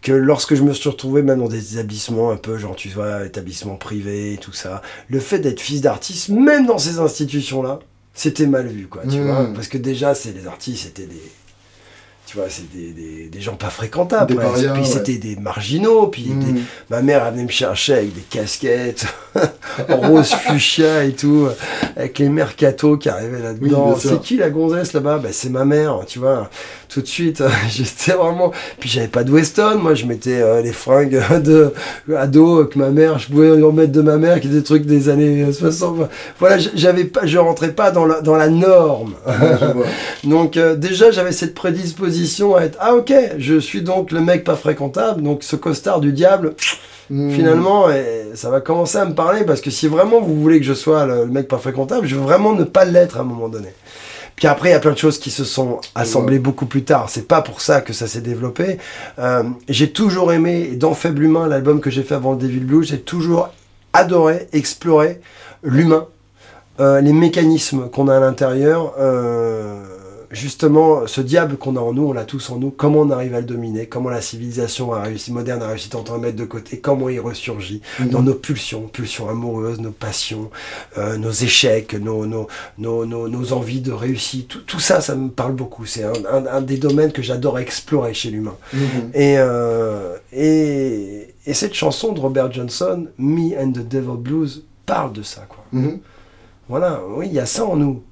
que lorsque je me suis retrouvé même dans des établissements un peu, genre, tu vois, établissements privés et tout ça, le fait d'être fils d'artiste, même dans ces institutions-là, c'était mal vu, quoi, tu Mmh. vois. Parce que déjà, c'est les artistes, c'était des. Tu vois, c'est des, des, des gens pas fréquentables. Des parias, puis ouais. c'était des marginaux. Puis Mmh. des- ma mère, elle venait me chercher avec des casquettes rose fuchsia et tout, avec les mercato qui arrivaient là-dedans. c'est qui la gonzesse là-bas? Bah, C'est ma mère, tu vois. Tout de suite, j'étais vraiment. Puis j'avais pas de Weston, moi je mettais euh, les fringues de ado que ma mère, je pouvais en mettre de ma mère, qui étaient des trucs des années 60. Voilà, j'avais pas, je rentrais pas dans la, dans la norme. Donc euh, déjà j'avais cette prédisposition à être ah ok je suis donc le mec pas fréquentable donc ce costard du diable Mmh. finalement eh, ça va commencer à me parler parce que si vraiment vous voulez que je sois le, le mec pas fréquentable je veux vraiment ne pas l'être à un moment donné. Puis après il y a plein de choses qui se sont assemblées beaucoup plus tard. C'est pas pour ça que ça s'est développé. Euh, j'ai toujours aimé dans Faible Humain l'album que j'ai fait avant le Devil Blues j'ai toujours adoré explorer l'humain euh, les mécanismes qu'on a à l'intérieur, euh, justement, ce diable qu'on a en nous, on l'a tous en nous, comment on arrive à le dominer, comment la civilisation a réussi, moderne a réussi tant à mettre de côté, comment il ressurgit Mmh. dans nos pulsions, pulsions amoureuses, nos passions, euh, nos échecs, nos, nos, nos, nos, nos envies de réussite, tout, tout ça, ça me parle beaucoup. C'est un, un, un des domaines que j'adore explorer chez l'humain. Mmh. Et, euh, et, et cette chanson de Robert Johnson, Me and the Devil Blues, parle de ça, quoi. Mmh. Voilà, oui, il y a ça en nous.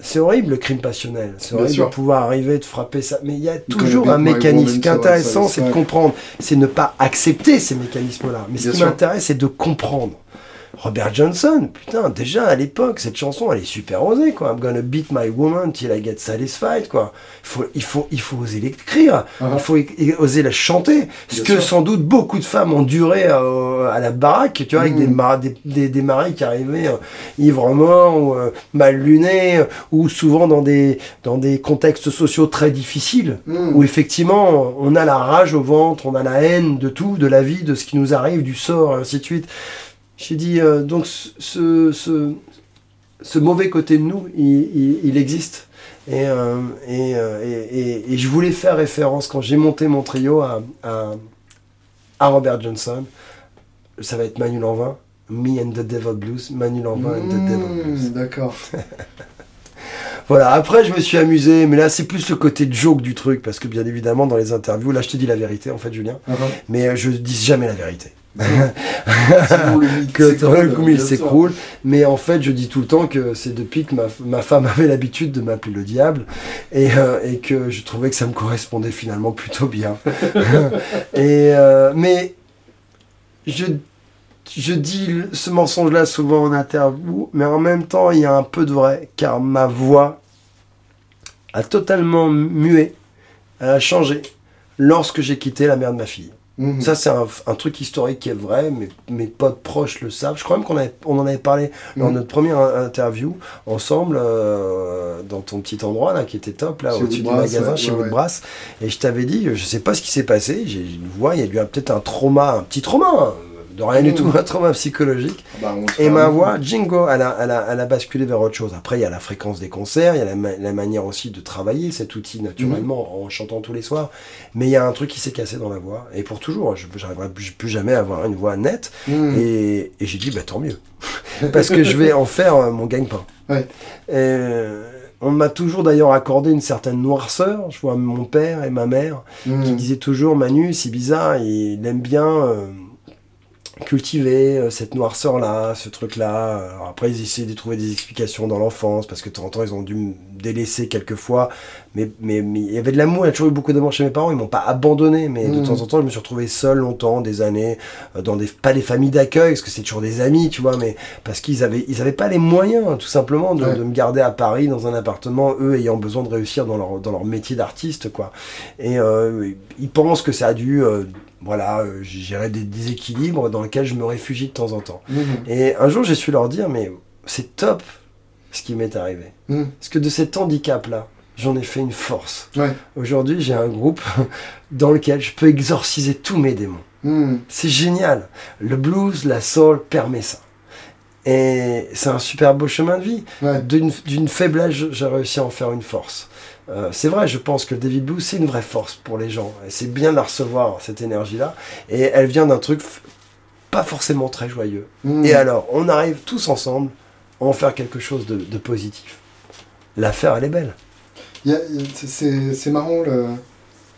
C'est horrible le crime passionnel. C'est horrible sûr. de pouvoir arriver, de frapper ça. Mais il y a toujours un mécanisme. Ce qui est intéressant, c'est de comprendre. C'est ne pas accepter ces mécanismes-là. Mais ce qui m'intéresse, c'est de comprendre. Robert Johnson, putain, déjà à l'époque, cette chanson, elle est super osée, quoi. I'm gonna beat my woman till I get satisfied, quoi. Il faut, il faut, il faut oser l'écrire. Ah. Il faut oser la chanter. Ce Bien que sûr. sans doute beaucoup de femmes ont duré euh, à la baraque, tu vois, avec Mm. des, mar- des, des, des maris qui arrivaient euh, ivres-morts ou euh, mal lunés, euh, ou souvent dans des, dans des contextes sociaux très difficiles, Mmh. où effectivement on a la rage au ventre, on a la haine de tout, de la vie, de ce qui nous arrive, du sort, et ainsi de suite. J'ai dit, euh, donc ce, ce, ce mauvais côté de nous, il, il- il existe. Et, euh, et, euh, et- je voulais faire référence quand j'ai monté mon trio à, à, à Robert Johnson. Ça va être Manu Lanvin, Me and the Devil Blues, Manu Lanvin and the Devil Blues. Mmh, D'accord. Voilà, après je me suis amusé, mais là c'est plus le côté joke du truc, parce que bien évidemment dans les interviews, là je te dis la vérité en fait Julien, Ah, mais je dis jamais la vérité. Sinon, le mythe que le s'écroule. Mais en fait, je dis tout le temps que c'est depuis que ma, ma femme avait l'habitude de m'appeler le diable et, euh, et que je trouvais que ça me correspondait finalement plutôt bien. et, euh, mais je, je dis ce mensonge-là souvent en interview, mais en même temps, il y a un peu de vrai, car ma voix a totalement mué, elle a changé lorsque j'ai quitté la mère de ma fille. Mmh. Ça, c'est un, un truc historique qui est vrai, mais mes potes proches le savent. Je crois même qu'on avait- on en avait parlé dans Mhm. notre première in- interview ensemble, euh, dans ton petit endroit là, qui était top, là, au-dessus du magasin, ouais, chez ouais, ouais. Woodbrass. Et je t'avais dit, je sais pas ce qui s'est passé, j'ai une voix, il y a eu peut-être un trauma, un petit trauma, hein, de rien du Mhm. tout, un trauma psychologique. Bah, on se Et ma voix, Jingo, elle a, elle, a, elle a basculé vers autre chose. Après, il y a la fréquence des concerts, il y a la, ma- la manière aussi de travailler cet outil naturellement en chantant tous les soirs. Mais il y a un truc qui s'est cassé dans la voix. Et pour toujours, je n'arriverai plus, plus jamais à avoir une voix nette. Mmh. Et, et j'ai dit, bah tant mieux. Parce que je vais en faire euh, mon gagne-pain. Ouais. Euh, on m'a toujours d'ailleurs accordé une certaine noirceur. Je vois mon père et ma mère Mmh. qui disait toujours Manu, c'est bizarre, il aime bien euh, cultiver euh, cette noirceur-là, ce truc-là. Alors après, ils essayaient de trouver des explications dans l'enfance, parce que de temps en temps, ils ont dû me délaisser quelquefois. Mais, mais, mais il y avait de l'amour, il y a toujours eu beaucoup d'amour chez mes parents, ils m'ont pas abandonné, mais de Mhm. temps en temps, je me suis retrouvé seul longtemps, des années, euh, dans des, pas des familles d'accueil, parce que c'est toujours des amis, tu vois, mais parce qu'ils avaient, ils avaient pas les moyens, tout simplement, de, Ouais. de me garder à Paris dans un appartement, eux ayant besoin de réussir dans leur, dans leur métier d'artiste, quoi. Et euh, ils pensent que ça a dû, euh, voilà, euh, gérer des déséquilibres dans lesquels je me réfugie de temps en temps. Mmh. Et un jour, j'ai su leur dire, mais c'est top ce qui m'est arrivé. Mmh. Parce que de cet handicap-là, j'en ai fait une force. Ouais. Aujourd'hui, j'ai un groupe dans lequel je peux exorciser tous mes démons. Mmh. C'est génial. Le blues, la soul permet ça. Et c'est un super beau chemin de vie. D'une faiblesse, j'ai réussi à en faire une force. Euh, c'est vrai, je pense que David Blue, c'est une vraie force pour les gens. Et c'est bien de la recevoir, cette énergie-là. Et elle vient d'un truc pas forcément très joyeux. Hmm. Et alors, on arrive tous ensemble à en faire quelque chose de, positif. L'affaire, elle est belle. C'est marrant, le...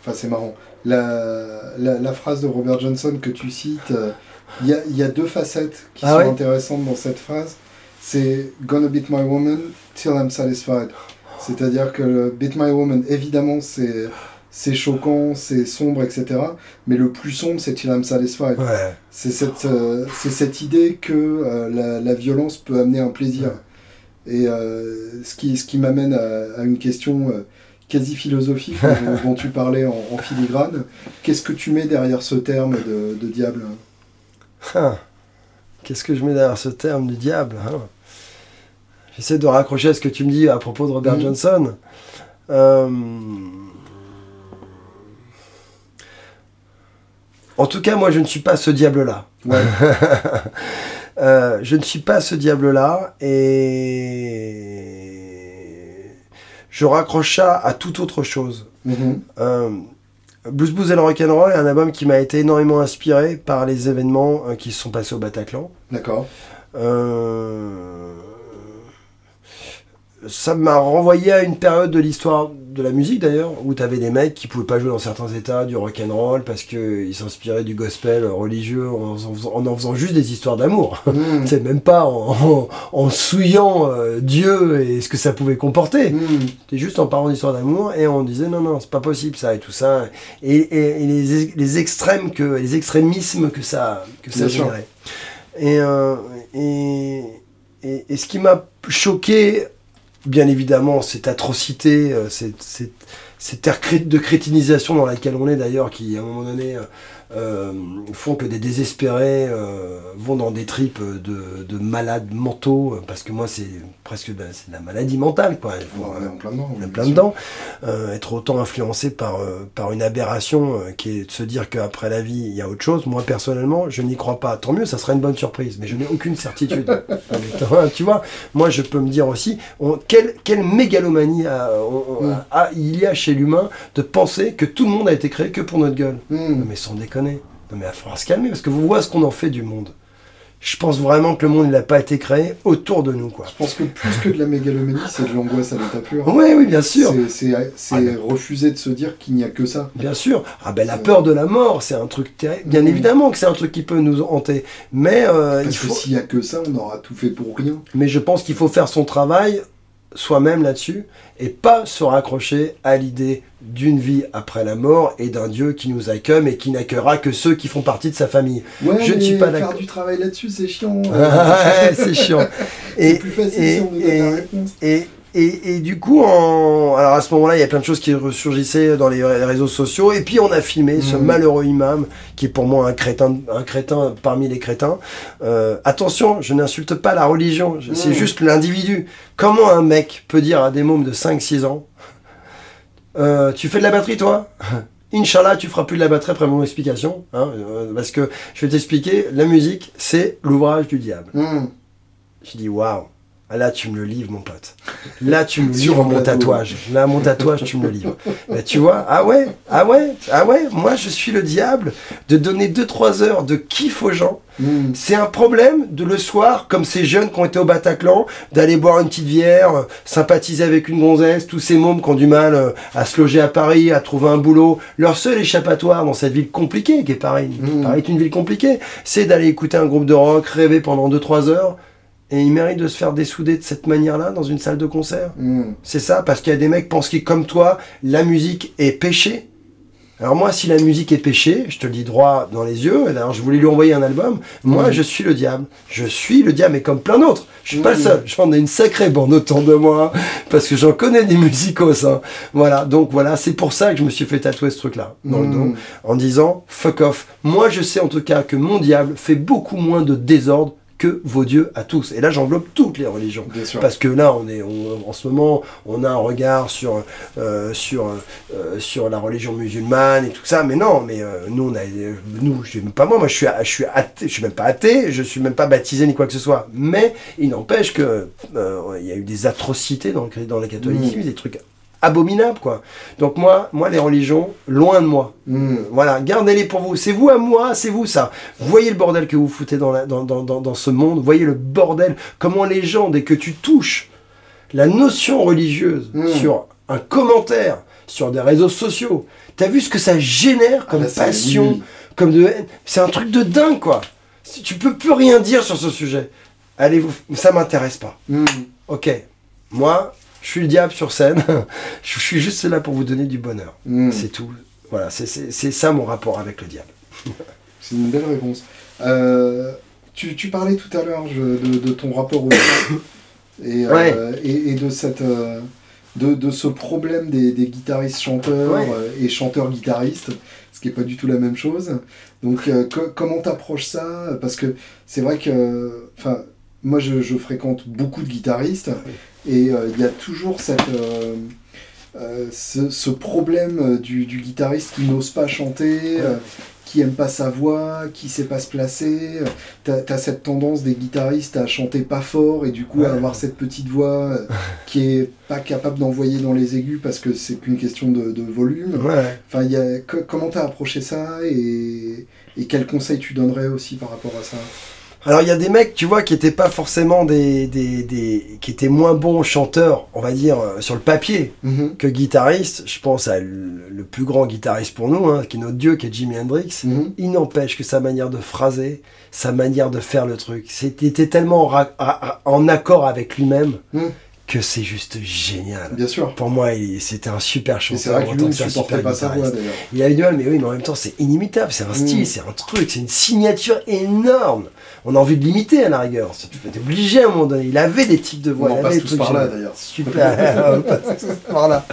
enfin c'est marrant. La, la, phrase de Robert Johnson que tu cites, euh, il y, y, a, deux facettes qui ah sont intéressantes dans cette phrase. C'est Gonna beat my woman till I'm satisfied. C'est-à-dire que Beat My Woman, évidemment, c'est c'est choquant, c'est sombre, etc. Mais le plus sombre, c'est Till I'm Satisfied. C'est cette, euh, cette idée que euh, la, violence peut amener un plaisir. Et euh, ce qui, ce qui m'amène à, une question quasi philosophique dont, tu parlais en, filigrane. Qu'est-ce que tu mets derrière ce terme de, diable? Ah. Qu'est-ce que je mets derrière ce terme de diable hein? J'essaie de raccrocher à ce que tu me dis à propos de Robert mm. Johnson. Euh, en tout cas, moi, je ne suis pas ce diable-là. Euh, je ne suis pas ce diable-là et je raccroche ça à toute autre chose. Mm-hmm. Euh, Blues Blues and Rock'n'Roll est un album qui m'a été énormément inspiré par les événements qui se sont passés au Bataclan. D'accord ça m'a renvoyé à une période de l'histoire de la musique d'ailleurs, où tu avais des mecs qui pouvaient pas jouer dans certains états du rock and roll parce qu'ils s'inspiraient du gospel religieux en, en, faisant juste des histoires d'amour. Mm. C'est même pas en, souillant euh, Dieu et ce que ça pouvait comporter. Mm. C'était juste en parlant d'histoire d'amour et on disait non, non, c'est pas possible ça et tout ça. Et, les, extrêmes, que, les extrémismes que ça, que ça générait. Et, euh, et, et ce qui m'a choqué bien évidemment cette atrocité, euh, cette, cette, cette terre de crétinisation dans laquelle on est d'ailleurs, qui à un moment donné euh, euh, font que des désespérés euh, vont dans des tripes de, de, malades mentaux, parce que moi c'est presque de, de la maladie mentale, quoi. on est en plein dedans. plein dedans. Euh, être autant influencé par, par une aberration qui est de se dire qu'après la vie il y a autre chose. Moi personnellement, je n'y crois pas. Tant mieux, ça serait une bonne surprise, mais je n'ai aucune certitude. tu vois, moi je peux me dire aussi, quelle, quelle mégalomanie mm. il y a chez l'humain de penser que tout le monde a été créé que pour notre gueule. Mm. Mais sans déconner. Non mais il va se calmer parce que vous voyez ce qu'on en fait du monde. Je pense vraiment que le monde n'a pas été créé autour de nous. Quoi. Je pense que plus que de la mégalomanie, c'est de l'angoisse à l'état pur. Oui, oui, bien sûr. C'est ah, refuser de se dire qu'il n'y a que ça. Bien sûr. Ah ben la peur de la mort, c'est un truc terrible. Bien mm. évidemment que c'est un truc qui peut nous hanter. Mais euh, Parce que s'il n'y a que ça, on aura tout fait pour rien. Mais je pense qu'il faut faire son travail soi-même là-dessus et pas se raccrocher à l'idée d'une vie après la mort et d'un Dieu qui nous accueille mais qui n'accueillera que ceux qui font partie de sa famille. je ne suis pas d'accord. Faire du travail là-dessus, c'est chiant. c'est chiant. et, plus facile et, si on et, la réponse. Et, et, du coup, en... alors à ce moment-là, il y a plein de choses qui ressurgissaient dans les réseaux sociaux. Et puis on a filmé ce mmh. malheureux imam, qui est pour moi un crétin, un crétin parmi les crétins. Euh, attention, je n'insulte pas la religion, c'est mmh. juste l'individu. Comment un mec peut dire à des mômes de 5-6 ans, euh, tu fais de la batterie toi Inch'Allah, tu feras plus de la batterie après mon explication. Hein, euh, parce que je vais t'expliquer, la musique, c'est l'ouvrage du diable. Mmh. Je dis, waouh là, tu me le livres, mon pote. Là, tu me livres mon tatouage. Là, mon tatouage, tu me le livres. Mais tu vois, ah ouais, ah ouais, ah ouais, moi, je suis le diable de donner 2-3 heures de kiff aux gens. Hmm. C'est un problème de le soir, comme ces jeunes qui ont été au Bataclan, d'aller boire une petite bière, sympathiser avec une gonzesse, tous ces mômes qui ont du mal euh, à se loger à Paris, à trouver un boulot. Leur seul échappatoire dans cette ville compliquée, qui est Paris, hmm. Paris est une ville compliquée, c'est d'aller écouter un groupe de rock, rêver pendant 2-3 heures et il mérite de se faire dessouder de cette manière-là dans une salle de concert. Hmm. C'est ça, parce qu'il y a des mecs qui pensent que comme toi, la musique est péché. Alors moi, si la musique est péché, je te le dis droit dans les yeux, et d'ailleurs je voulais lui envoyer un album, moi hmm. je suis le diable. Je suis le diable, mais comme plein d'autres. Je suis pas le hmm. seul, j'en ai une sacrée bande autour de moi, parce que j'en connais des musicos. Hein. Voilà, donc voilà, c'est pour ça que je me suis fait tatouer ce truc-là, dans le dos, en disant, fuck off. Moi je sais en tout cas que mon diable fait beaucoup moins de désordre que vos dieux à tous. Et là, j'englobe toutes les religions. Bien sûr. Parce que là, on est, en ce moment, on a un regard sur, euh, sur, euh, sur la religion musulmane et tout ça. Mais non, mais euh, nous, on a, nous, je, pas moi, moi, je suis, je suis athée, je suis même pas athée, je suis même pas baptisé ni quoi que ce soit. Mais il n'empêche que il y a eu des atrocités dans le, dans le catholicisme, mmh. des trucs abominable quoi. Donc moi, moi les religions, loin de moi. Hmm. Voilà, gardez-les pour vous. C'est vous à moi, c'est vous ça. Voyez le bordel que vous foutez dans, la, dans, dans, dans, ce monde, voyez le bordel, comment les gens, dès que tu touches la notion religieuse hmm. sur un commentaire, sur des réseaux sociaux, t'as vu ce que ça génère comme ah bah, passion, comme de haine? C'est un truc de dingue quoi. Tu peux plus rien dire sur ce sujet. Allez, vous, ça m'intéresse pas. Hmm. Ok, moi, je suis le diable sur scène, je suis juste là pour vous donner du bonheur. Hmm. C'est tout. Voilà, c'est ça mon rapport avec le diable. c'est une belle réponse. Euh, tu, tu, parlais tout à l'heure de, de, ton rapport au diable et, euh, et, et, de, cette, euh, de, de, ce problème des, des guitaristes chanteurs et chanteurs guitaristes, ce qui n'est pas du tout la même chose. Donc comment t'approches ça? Parce que c'est vrai que moi je, je, fréquente beaucoup de guitaristes. Et euh, il y a toujours cette, euh, euh, ce, problème du, guitariste qui n'ose pas chanter, qui aime pas sa voix, qui sait pas se placer. Tu as, cette tendance des guitaristes à chanter pas fort et du coup à avoir cette petite voix qui est pas capable d'envoyer dans les aigus parce que c'est qu'une question de, volume. Enfin, y a, comment tu as approché ça et, et quels conseils tu donnerais aussi par rapport à ça? Alors il y a des mecs, tu vois, qui étaient pas forcément des, des, des, qui étaient moins bons chanteurs, on va dire euh, sur le papier, mhm. que guitaristes. Je pense à le, plus grand guitariste pour nous, hein, qui est notre dieu, qui est Jimi Hendrix. Mhm. Il n'empêche que sa manière de phraser, sa manière de faire le truc, c'était tellement en, accord avec lui-même. Mhm que c'est juste génial. Bien sûr. Pour moi, c'était un super chanteur. C'est vrai que lui, ne supportait pas voix d'ailleurs. Il a du mal, mais oui, mais en même temps, c'est inimitable. C'est un style, c'est un truc, c'est une signature énorme. On a envie de l'imiter à la rigueur. Tu es obligé à un moment donné. Il avait des types de voix. On en passe tous par là d'ailleurs. Super. par là.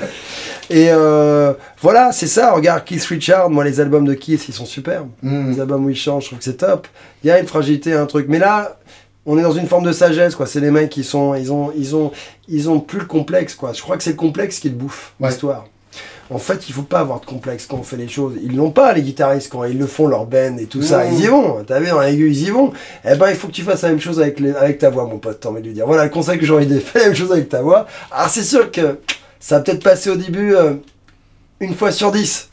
Et euh, voilà, c'est ça. Regarde Keith Richard. Moi, les albums de Keith, ils sont superbes. Mm. Les albums où il chante, je trouve que c'est top. Il y a une fragilité, un truc. Mais là, on est dans une forme de sagesse, quoi. C'est les mecs qui sont, ils ont, ils ont, ils ont plus le complexe, quoi. Je crois que c'est le complexe qui le bouffe, l'histoire. En fait, il faut pas avoir de complexe quand on fait les choses. Ils l'ont pas, les guitaristes, quand ils le font, leur band et tout ça. Ils y vont. T'as vu, dans l'aigu, ils y vont. Eh ben, il faut que tu fasses la même chose avec, avec ta voix, mon pote. T'as envie de lui dire. Voilà le conseil que j'ai envie de faire, la même chose avec ta voix. Alors, c'est sûr que ça va peut-être passer au début euh, une fois sur dix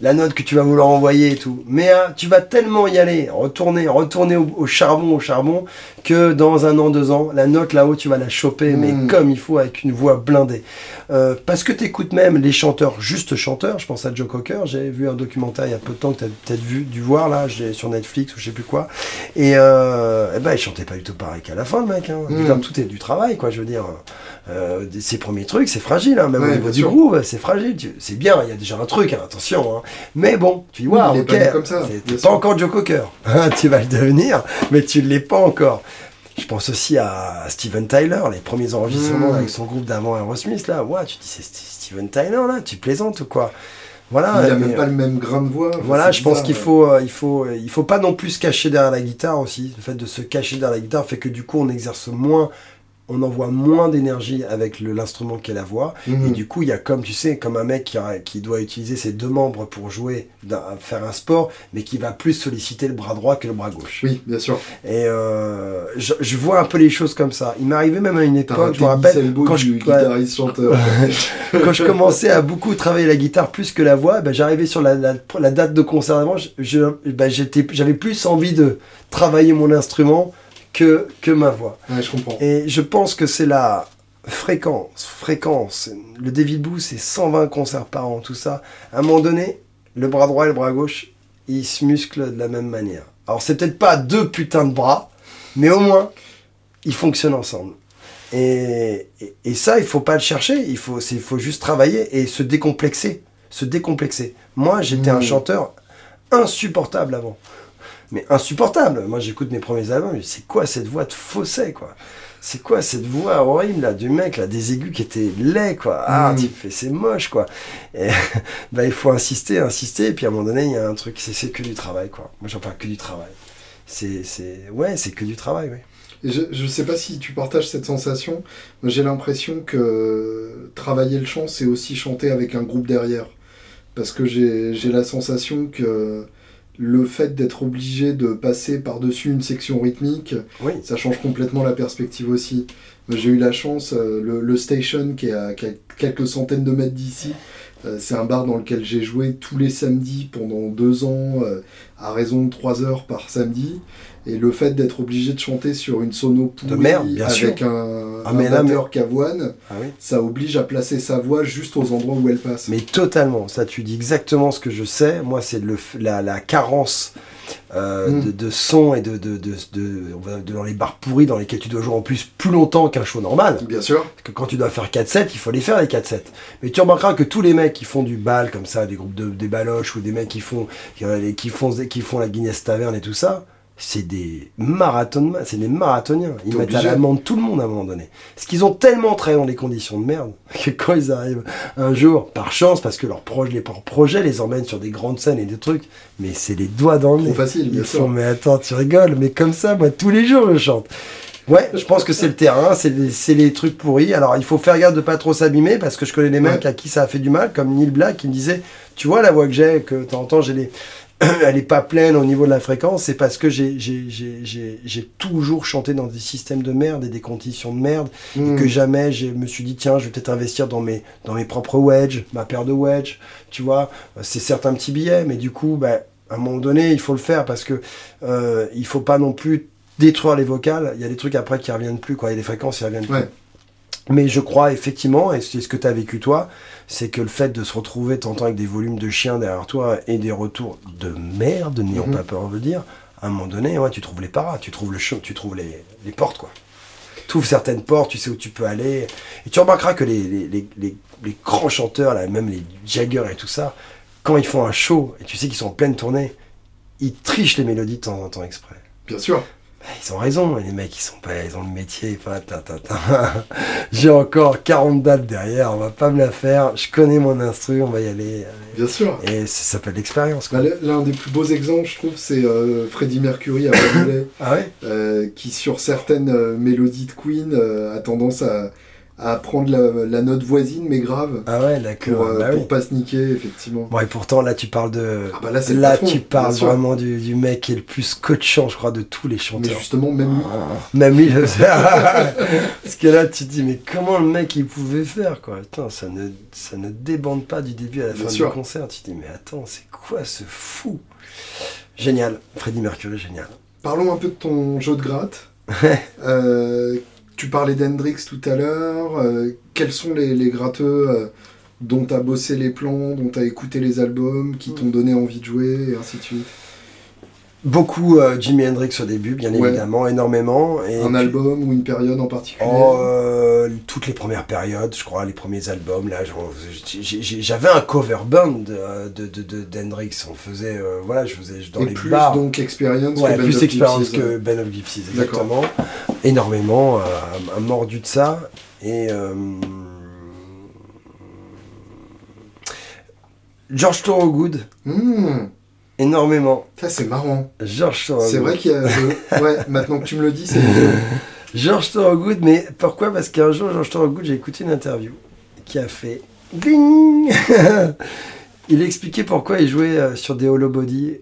la note que tu vas vouloir envoyer et tout. Mais hein, tu vas tellement y aller, retourner, retourner au, charbon, au charbon, que dans un an, deux ans, la note là-haut, tu vas la choper, mais hmm. comme il faut, avec une voix blindée. Euh, parce que tu écoutes même les chanteurs, juste chanteurs, je pense à Joe Cocker, j'ai vu un documentaire il y a peu de temps que tu as peut-être vu, dû voir là, sur Netflix ou je sais plus quoi. Et, euh, eh ben, il chantait pas du tout pareil qu'à la fin, le mec. Hein. Hmm. Tout est du travail, quoi, je veux dire. Euh, ses premiers trucs, c'est fragile, hein, même au niveau du groove, c'est fragile. C'est bien, il y a déjà un truc, hein, attention. Hein. Mais bon, tu vois, ok, t'es pas encore Joe Cocker. tu vas le devenir, mais tu ne l'es pas encore. Je pense aussi à Steven Tyler, les premiers enregistrements hmm. avec son groupe d'avant Aerosmith, là. Tu dis, c'est Steven Tyler, là, tu plaisantes ou quoi? Voilà, il n'a même pas le même grain de voix. Voilà, je pense qu'il faut, euh, il faut, il faut pas non plus se cacher derrière la guitare aussi. Le fait de se cacher derrière la guitare fait que du coup, on exerce moins on envoie moins d'énergie avec l'instrument qu'est la voix. Mhm. Et du coup, il y a comme, tu sais, comme un mec qui, qui doit utiliser ses deux membres pour jouer, faire un sport, mais qui va plus solliciter le bras droit que le bras gauche. Oui, bien sûr. Et euh, je, vois un peu les choses comme ça. Il m'est arrivé même à une époque, je me rappelle, quand je, chanteur. quand je commençais à beaucoup travailler la guitare plus que la voix, ben, j'arrivais sur la, date de concert avant, ben, j'avais plus envie de travailler mon instrument que, que ma voix. je comprends. Et je pense que c'est la fréquence, fréquence. Le David Boo, c'est 120 concerts par an, tout ça. À un moment donné, le bras droit et le bras gauche, ils se musclent de la même manière. Alors, c'est peut-être pas deux putains de bras, mais au moins, ils fonctionnent ensemble. Et, et, ça, il faut pas le chercher, il faut, il faut juste travailler et se décomplexer. Se décomplexer. Moi, j'étais un mmh. chanteur insupportable avant mais insupportable. Moi, j'écoute mes premiers albums, c'est quoi cette voix de fausset, quoi? C'est quoi cette voix horrible, là, du mec, là, des aigus qui étaient laids, quoi? Ah, mm. c'est moche, quoi. Et bah, il faut insister, insister, et puis à un moment donné, il y a un truc, c'est que du travail, quoi. Moi, j'en parle que du travail. c'est, c'est, ouais, c'est que du travail. Et je ne sais pas si tu partages cette sensation, mais j'ai l'impression que travailler le chant, c'est aussi chanter avec un groupe derrière. Parce que j'ai la sensation que le fait d'être obligé de passer par-dessus une section rythmique, ça change complètement la perspective aussi. J'ai eu la chance, euh, le, station qui est à quelques centaines de mètres d'ici, euh, c'est un bar dans lequel j'ai joué tous les samedis pendant deux ans, euh, à raison de trois heures par samedi. Et le fait d'être obligé de chanter sur une sono pourrie avec un, ah, batteur cavoine, ah ça oblige à placer sa voix juste aux endroits où elle passe. Mais totalement, ça tu dis exactement ce que je sais. Moi, c'est la, la carence euh, mm. de, son et de, de, dans les bars pourris dans lesquels tu dois jouer en plus plus longtemps qu'un show normal. Bien sûr. Parce que quand tu dois faire 4-7, il faut les faire les 4-7. Mais tu remarqueras que tous les mecs qui font du bal comme ça, des groupes de des baloches ou des mecs qui font, qui, font, qui font la Guinness Taverne et tout ça, c'est des marathons, c'est des marathoniens. Ils mettent à l'amende tout le monde à un moment donné. Parce qu'ils ont tellement travaillé dans des conditions de merde que quand ils arrivent un jour, par chance, parce que leur projet, les projets les emmènent sur des grandes scènes et des trucs, mais c'est les doigts dans le nez. facile, bien sûr. mais attends, tu rigoles, mais comme ça, moi, tous les jours, je chante. Ouais, je pense que c'est le terrain, c'est les, les, trucs pourris. Alors, il faut faire gaffe de pas trop s'abîmer parce que je connais des mecs à qui ça a fait du mal, comme Neil Black qui me disait Tu vois la voix que j'ai, que t'entends, j'ai les, elle est pas pleine au niveau de la fréquence, c'est parce que j'ai toujours chanté dans des systèmes de merde et des conditions de merde, et hmm. que jamais je me suis dit, tiens, je vais peut-être investir dans mes, dans mes propres wedges, ma paire de wedges, tu vois, c'est certes un petit billet, mais du coup, bah, à un moment donné, il faut le faire parce que euh, il faut pas non plus détruire les vocales, il y a des trucs après qui reviennent plus, quoi, il y a des fréquences qui reviennent plus. Mais je crois effectivement, et c'est ce que tu as vécu toi, c'est que le fait de se retrouver t'entends avec des volumes de chiens derrière toi et des retours de merde, n'ayons mhm. pas peur de le dire, à un moment donné, ouais, tu trouves les paras, tu trouves le tu trouves les, les portes, quoi. Tu ouvres certaines portes, tu sais où tu peux aller. Et tu remarqueras que les, les, les, les grands chanteurs, là, même les Jagger et tout ça, quand ils font un show, et tu sais qu'ils sont en pleine tournée, ils trichent les mélodies de temps en temps exprès. Bien sûr. Bah, ils ont raison, les mecs, ils sont pas, ils ont le métier, J'ai encore 40 dates derrière, on va pas me la faire. Je connais mon instru, on va y aller. Bien sûr. Et ça s'appelle l'expérience. Bah, l'un des plus beaux exemples, je trouve, c'est euh, Freddie Mercury à ah ouais? Euh, qui sur certaines euh, mélodies de Queen a tendance à à prendre la, note voisine mais grave. Ah ouais d'accord. Pour, euh, bah pas se niquer effectivement. Bon et pourtant là tu parles de ah bah là, là tu parles vraiment du, mec qui est le plus coachant je crois de tous les chanteurs. mais justement même lui. Ah, même lui parce que là tu te dis mais comment le mec il pouvait faire quoi? Attends ça ne ça ne débande pas du début à la fin du concert. Tu te dis mais attends c'est quoi ce fou? Génial. Freddie Mercury génial. Parlons un peu de ton jeu de gratte. Euh, tu parlais d'Hendrix tout à l'heure. Euh, quels sont les, les gratteux euh, dont tu as bossé les plans, dont tu as écouté les albums, qui t'ont donné envie de jouer, et ainsi de suite? Beaucoup euh, Jimi Hendrix au début, bien évidemment, énormément. Et un album ou une période en particulier oh, euh, Toutes les premières périodes, je crois, les premiers albums. Là, j'avais un cover band de, de, d'Hendrix. On faisait, euh, voilà, je faisais dans les plus bars. donc expérience que Ben plus expérience que Ben of Gypsies, exactement. Énormément, un mordu de ça. Et George Thorogood. Mmh énormément. Ça, c'est marrant. George Thorogood. C'est vrai qu'il y a. ouais, maintenant que tu me le dis, c'est. George Thorogood, mais pourquoi? Parce qu'un jour, George Thorogood, j'ai écouté une interview qui a fait. Bing Il expliquait pourquoi il jouait euh, sur des hollow body.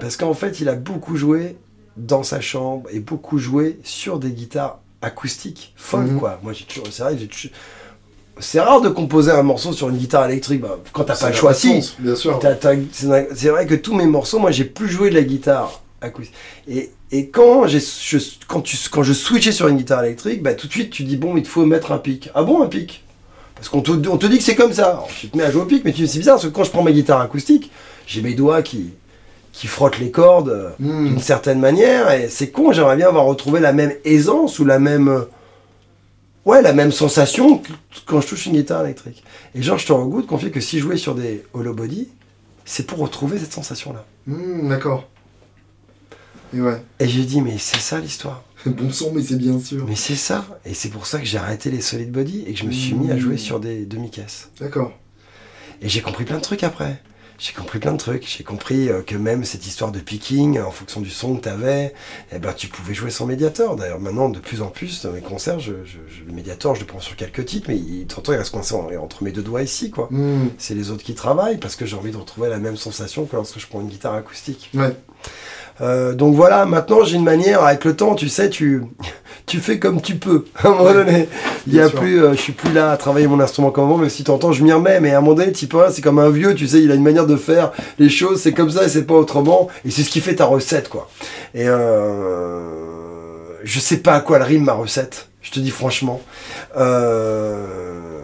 Parce qu'en fait, il a beaucoup joué dans sa chambre et beaucoup joué sur des guitares acoustiques, folk, mhm. quoi. Moi, j'ai toujours. C'est vrai, j'ai toujours c'est rare de composer un morceau sur une guitare électrique bah, quand t'as pas le choix. Si, bien sûr. c'est vrai que tous mes morceaux, moi, j'ai plus joué de la guitare acoustique. Et, et quand, je, quand, tu, quand je switchais sur une guitare électrique, bah, tout de suite, tu dis, bon, il te faut mettre un pic. Ah bon, un pic? Parce qu'on te, on te dit que c'est comme ça. Alors, tu te mets à jouer au pic, mais c'est bizarre, parce que quand je prends ma guitare acoustique, j'ai mes doigts qui, qui frottent les cordes euh, hmm. d'une certaine manière, et c'est con, j'aimerais bien avoir retrouvé la même aisance ou la même ouais, la même sensation que quand je touche une guitare électrique. Et Georges Thorogood confie que si je jouais sur des hollow body, c'est pour retrouver cette sensation-là. Hmm, d'accord. Et ouais. Et j'ai dit, mais c'est ça l'histoire. bon son, mais c'est bien sûr. Mais c'est ça. Et c'est pour ça que j'ai arrêté les solid body et que je me suis mis à jouer hmm. sur des demi-caisses. D'accord. Et j'ai compris plein de trucs après. J'ai compris plein de trucs. J'ai compris euh, que même cette histoire de picking, en fonction du son que tu avais, eh ben, tu pouvais jouer sans médiator. D'ailleurs, maintenant, de plus en plus, dans mes concerts, je, je- le médiator, je le prends sur quelques titres, mais il, de temps en temps, il reste coincé en- entre mes deux doigts ici, quoi. Hmm. C'est les autres qui travaillent parce que j'ai envie de retrouver la même sensation que lorsque je prends une guitare acoustique. Ouais. Euh, donc voilà, maintenant j'ai une manière, avec le temps, tu sais, tu, tu fais comme tu peux. À un moment donné, il y a sûr. plus, euh, je suis plus là à travailler mon instrument comme avant, même si t'entends, je m'y remets, mais à un moment donné, tu vois, c'est comme un vieux, tu sais, il a une manière de faire les choses, c'est comme ça et c'est pas autrement, et c'est ce qui fait ta recette, quoi. Et euh, je sais pas à quoi elle rime ma recette, je te dis franchement. Euh,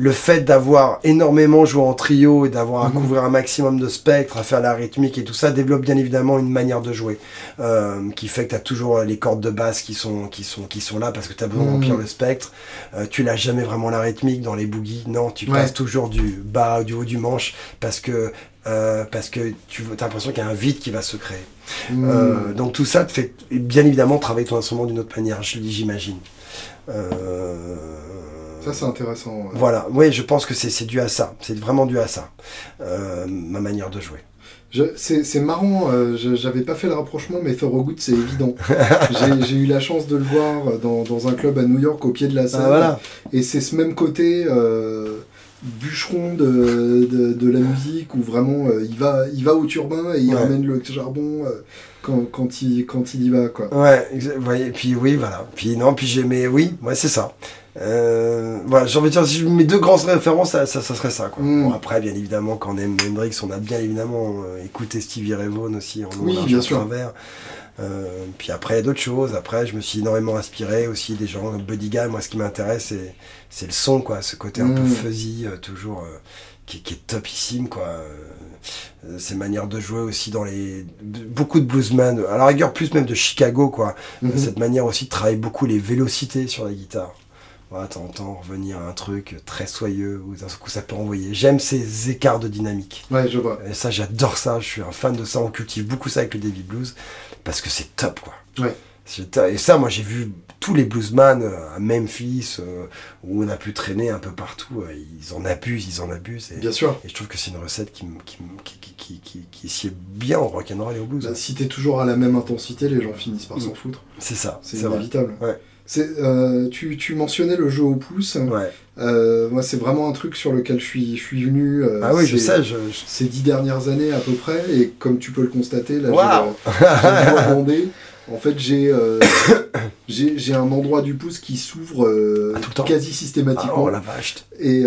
le fait d'avoir énormément joué en trio et d'avoir à Mhm. couvrir un maximum de spectres, à faire la rythmique et tout ça, développe bien évidemment une manière de jouer euh, qui fait que tu as toujours les cordes de basse qui sont, qui sont, qui sont là parce que tu as besoin de Mhm. remplir le spectre. Euh, tu l'as jamais vraiment la rythmique dans les boogies, non, tu Ouais. passes toujours du bas, du haut du manche parce que, euh, parce que tu as l'impression qu'il y a un vide qui va se créer. Hmm. Euh, donc tout ça te fait bien évidemment travailler ton instrument d'une autre manière, je le dis, j'imagine. Euh, Ça, c'est intéressant. ouais. voilà, oui, je pense que c'est dû à ça. C'est vraiment dû à ça, euh, ma manière de jouer. C'est marrant, euh, j'avais pas fait le rapprochement, mais Thorogood, c'est évident. J'ai j'ai eu la chance de le voir dans, dans un club à New York au pied de la scène. Ah, voilà. Et c'est ce même côté euh, bûcheron de, de, de la musique où vraiment euh, il, va, il va au turbin et il Ouais. ramène le charbon quand, quand, il, quand il y va. Quoi. Ouais, voyez, puis oui, voilà. Puis non, puis j'aimais, oui, ouais, c'est ça. Euh, voilà, j'ai envie de dire, si mets deux grandes références, ça, ça, ça serait ça. Quoi. Mm. Bon, après, bien évidemment, quand on aime Hendrix, on a bien évidemment euh, écouté Stevie Ray Vaughan aussi en Oui, bien en sûr. travers. Euh, puis après, il y a d'autres choses. Après, je me suis énormément inspiré aussi des gens Buddy Guy. Moi, ce qui m'intéresse, c'est, c'est le son, quoi. Ce côté un peu Mm. fuzzy, euh, toujours, euh, qui, qui est topissime, quoi. Ces manières de jouer aussi dans les beaucoup de bluesmen à la rigueur plus même de Chicago quoi Mhm. cette manière aussi de travailler beaucoup les vélocités sur la guitare voilà t'entends revenir à un truc très soyeux où d'un coup ça peut envoyer j'aime ces écarts de dynamique Ouais, je vois. et ça j'adore ça je suis un fan de ça on cultive beaucoup ça avec le David Blues parce que c'est top quoi Ouais. C'est top. et ça moi j'ai vu tous les bluesman euh, à Memphis euh, où on a pu traîner un peu partout euh, ils en abusent ils en abusent et, Bien sûr. et je trouve que c'est une recette qui, qui, qui, qui, qui, qui, qui sied bien au rock'n'roll et au blues. Bah, si t'es toujours à la même intensité, les gens finissent par Mm. s'en foutre. c'est ça, C'est vrai. inévitable. Ouais. Euh, tu, tu mentionnais le jeu au pouce. Ouais. Euh, moi, c'est vraiment un truc sur lequel je suis, je suis venu. euh, Ah oui, je ces- sais, je... je- Ces dix dernières années à peu près, et comme tu peux le constater, là, Waouh j'ai bandé. En fait, j'ai j'ai un endroit du pouce qui s'ouvre Ah, quasi Ah, systématiquement. oh la vache. et,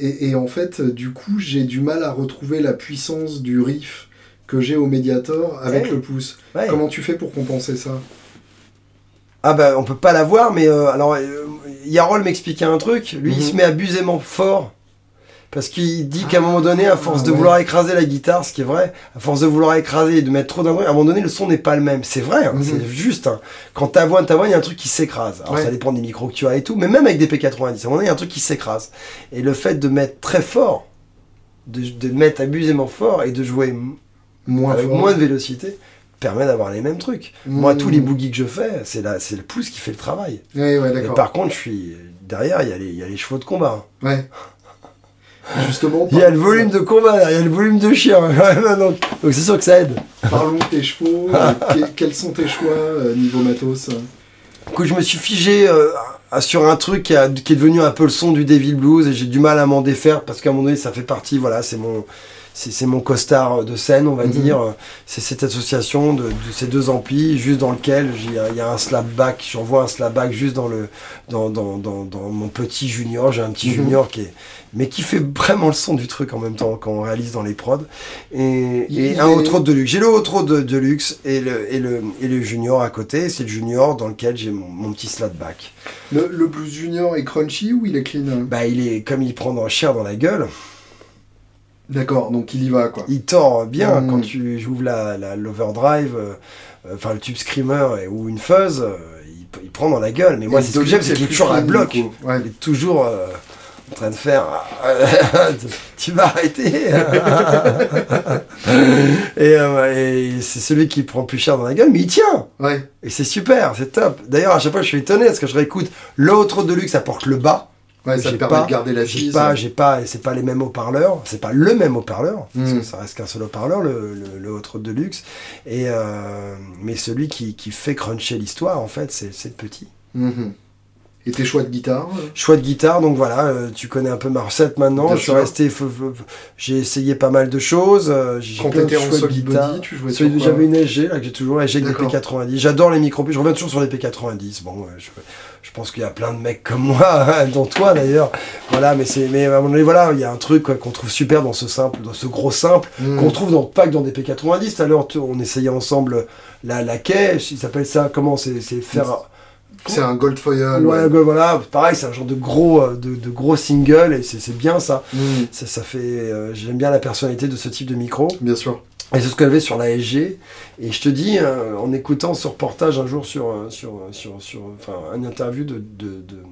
et, et en fait, du coup, j'ai du mal à retrouver la puissance du riff que j'ai au Mediator avec Ouais. le pouce. Ouais. Comment tu fais pour compenser ça? Ah bah on peut pas l'avoir, mais euh, alors euh, Yarol m'expliquait un truc, lui il Mhm. se met abusément fort. Parce qu'il dit qu'à un moment donné, à force de ouais. vouloir écraser la guitare, ce qui est vrai, à force de vouloir écraser et de mettre trop bruit, à un moment donné, le son n'est pas le même. C'est vrai, hein, Mhm. c'est juste. hein. Quand t'avoines, t'avoines, il y a un truc qui s'écrase. Alors Ouais. ça dépend des micros que tu as et tout, mais même avec des P90, à un moment donné, il y a un truc qui s'écrase. Et le fait de mettre très fort, de, de mettre abusément fort et de jouer Moins avec fort moins de vélocité, permet d'avoir les mêmes trucs. Moi, tous les boogies que je fais, c'est la- c'est le pouce qui fait le travail. Ouais, ouais, Et d'accord. par contre, je suis derrière, il y, a les- il y a les chevaux de combat. Ouais. Justement, Il y a le volume de combat, il y a le volume de chien. donc donc c'est sûr que ça aide. Parlons de tes chevaux. euh, que- quels sont tes choix euh, niveau matos Du coup, je me suis figé euh, sur un truc qui, a- qui est devenu un peu le son du Devil Blues et j'ai du mal à m'en défaire parce qu'à un moment donné, ça fait partie, voilà, c'est mon. C'est c'est mon costard de scène, on va Mhm. dire. C'est cette association de, de ces deux amplis, juste dans lequel il y, a- un slapback. J'envoie un slapback juste dans, le, dans, dans, dans, dans mon petit junior. J'ai un petit Mhm. junior qui est, mais qui fait vraiment le son du truc en même temps quand on réalise dans les prods. Et, et est- un autre de luxe. J'ai le autre de, de luxe et le, et, le, et le junior à côté. C'est le junior dans lequel j'ai mon, mon petit slapback. le, le blues junior est crunchy ou il est clean Bah, il est, comme il prend dans cher dans la gueule, D'accord, donc il y va quoi. il tord bien Mm. quand tu joues la, la, l'overdrive, euh, enfin le tube screamer et- ou une fuzz, euh, il, il prend dans la gueule. Mais moi, c'est ce que j'aime, c'est qu'il est toujours à bloc. Ouais. Il est toujours euh, en train de faire. tu vas arrêter. et euh, et c'est celui qui prend plus cher dans la gueule, mais il tient. Ouais. Et c'est super, c'est top. D'ailleurs, à chaque fois, je suis étonné parce que je réécoute l'autre de luxe apporte le bas. Ouais, ça permet pas, de garder la j'ai pas, j'ai pas, c'est pas les mêmes haut-parleurs, c'est pas le même haut-parleur, parce Mm. que ça reste qu'un seul haut-parleur, le, le, le de luxe. Et euh, mais celui qui, qui fait cruncher l'histoire, en fait, c'est le petit. Mhm. Et tes choix de guitare euh, Choix de guitare, donc voilà, euh, tu connais un peu ma recette maintenant. Je suis resté, j'ai essayé pas mal de choses. euh, j'ai Quand t'étais en solid body, tu jouais sur J'avais une SG là que j'ai toujours, SG avec des D'accord. P90. J'adore les micros. Je reviens toujours sur les P90. Bon, je, je pense qu'il y a plein de mecs comme moi, dont toi d'ailleurs. Voilà, mais c'est, mais à un moment donné, voilà, il y a un truc qu'on trouve super dans ce simple, dans ce gros simple, Mhm. qu'on trouve dans, pas que dans des P90. Tout à l'heure, on essayait ensemble la, la quai. Il s'appelle ça comment c'est faire. C'est un gold foil. Ouais, voilà, pareil, c'est un genre de gros, euh, de, de gros single et c'est, bien ça. Mhm. Ça, ça fait, euh, j'aime bien la personnalité de ce type de micro. Bien sûr. Et c'est ce qu'elle avait sur la SG. Et je te dis, euh, en écoutant ce reportage un jour sur, sur, sur, sur enfin, une interview de, de, de,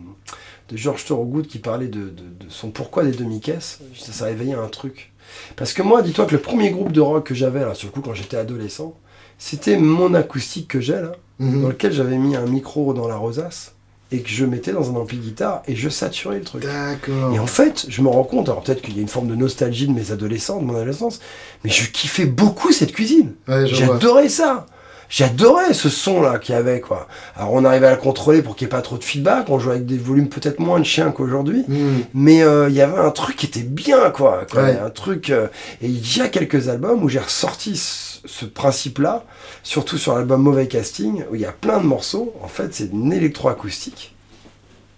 de Georges Thorogood qui parlait de, de, de son pourquoi des demi-caisses, ça, ça a éveillé un truc. Parce que moi, dis-toi que le premier groupe de rock que j'avais, là, sur le coup, quand j'étais adolescent, c'était mon acoustique que j'ai, là, Mhm. dans lequel j'avais mis un micro dans la rosace et que je mettais dans un ampli guitare et je saturais le truc. D'accord. Et en fait, je me rends compte, alors peut-être qu'il y a une forme de nostalgie de mes adolescents, de mon adolescence, mais je kiffais beaucoup cette cuisine. Ouais. J'adorais ça. J'adorais ce son-là qu'il y avait, quoi. Alors, on arrivait à le contrôler pour qu'il n'y ait pas trop de feedback. On jouait avec des volumes peut-être moins de chiens qu'aujourd'hui. Mhm. Mais euh, il y avait un truc qui était bien, quoi. quoi. Ouais. Un truc. euh, et il y a quelques albums où j'ai ressorti ce, ce principe-là, surtout sur l'album Mauvais Casting, où il y a plein de morceaux. En fait, c'est une électroacoustique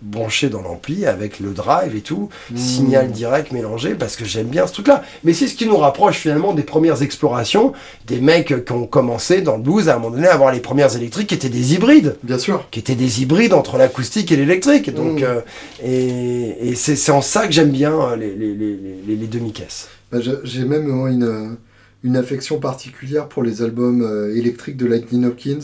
branchée dans l'ampli avec le drive et tout, Mmh. signal direct mélangé, parce que j'aime bien ce truc-là. Mais c'est ce qui nous rapproche finalement des premières explorations, des mecs qui ont commencé dans le blues à un moment donné à avoir les premières électriques qui étaient des hybrides Bien sûr. qui étaient des hybrides entre l'acoustique et l'électrique. Donc, Mm. euh, et, et c'est c'est en ça que j'aime bien euh, les, les, les, les- demi-caisses. Bah, j'ai- même une, une affection particulière pour les albums euh, électriques de Lightning Hopkins.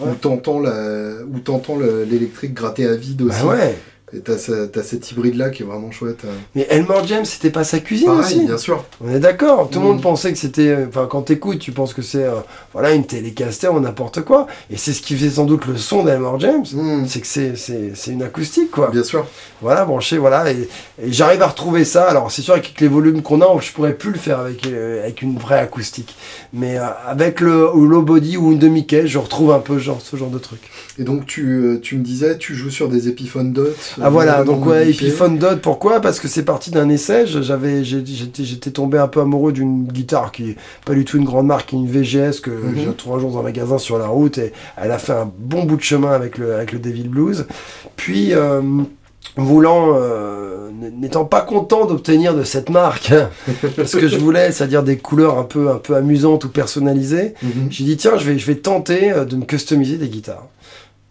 Ouais. où t'entends l'électrique gratter à vide aussi. Bah ouais. Et t'as ce- t'as cet hybride-là qui est vraiment chouette. euh. Mais Elmore James, c'était pas sa cuisine Pareil, aussi. bien sûr. On est d'accord. Tout le Mm. monde pensait que c'était. euh, Enfin, quand t'écoutes, tu penses que c'est euh, voilà une télécaster ou n'importe quoi. Et c'est ce qui faisait sans doute le son d'Elmore James. Mhm. C'est que c'est- c'est c'est une acoustique, quoi. Bien sûr. Voilà, branché, voilà. Et, et j'arrive à retrouver ça. Alors, c'est sûr, avec les volumes qu'on a, je pourrais plus le faire avec, euh, avec une vraie acoustique. Mais euh, avec le ou low body ou une demi-caisse, je retrouve un peu genre, ce genre de truc. Et donc tu, tu me disais, tu joues sur des Epiphone Dot. Ah voilà, donc ouais, modifiés. Epiphone Dot, pourquoi? Parce que c'est parti d'un essai. J'avais, j'étais, j'étais tombé un peu amoureux d'une guitare qui est pas du tout une grande marque, qui est une VGS que Mhm. j'ai trouvé un jour dans un magasin sur la route et elle a fait un bon bout de chemin avec le, avec le Devil Blues. Puis, euh, voulant, euh, n'étant pas content d'obtenir de cette marque ce que je voulais, c'est-à-dire des couleurs un peu, un peu amusantes ou personnalisées, Mhm. j'ai dit tiens, je vais, je vais tenter euh, de me customiser des guitares.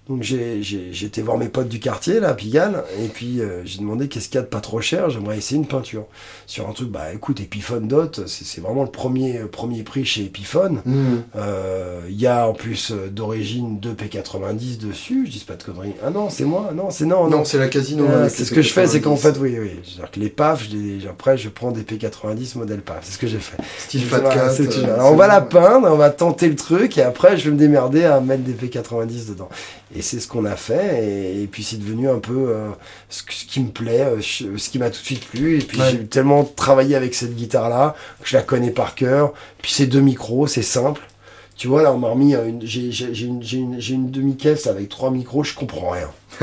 Donc j'ai été voir mes potes du quartier, là, à Pigalle, et puis euh, j'ai demandé qu'est-ce qu'il y a de pas trop cher, j'aimerais essayer une peinture. Sur un truc, bah écoute, Epiphone Dot, c'est vraiment le premier, euh, premier prix chez Epiphone. Mhm. Euh, Il y a en plus euh, d'origine 2 P90 dessus, je dis pas de conneries. Ah non, c'est moi, non, c'est non, non. Non, c'est la casino. Avec c'est ce que je fais, c'est qu'en P90. fait, oui, oui. C'est-à-dire que les PAF, je les- après, je prends des P90 modèle PAF. C'est ce que j'ai fait. Style Fat Cat. Alors, on va la peindre, on va tenter le truc, et après, je vais me démerder à mettre des P90 dedans. Et c'est ce qu'on a fait, et, et puis c'est devenu un peu euh, ce, qui me plaît, euh, ce qui m'a tout de suite plu. Et puis Ouais. j'ai tellement travaillé avec cette guitare-là que je la connais par cœur. Puis c'est deux micros, c'est simple. Tu vois, là, on m'a remis une, j'ai, une, une- une demi-caisse avec trois micros, je comprends rien.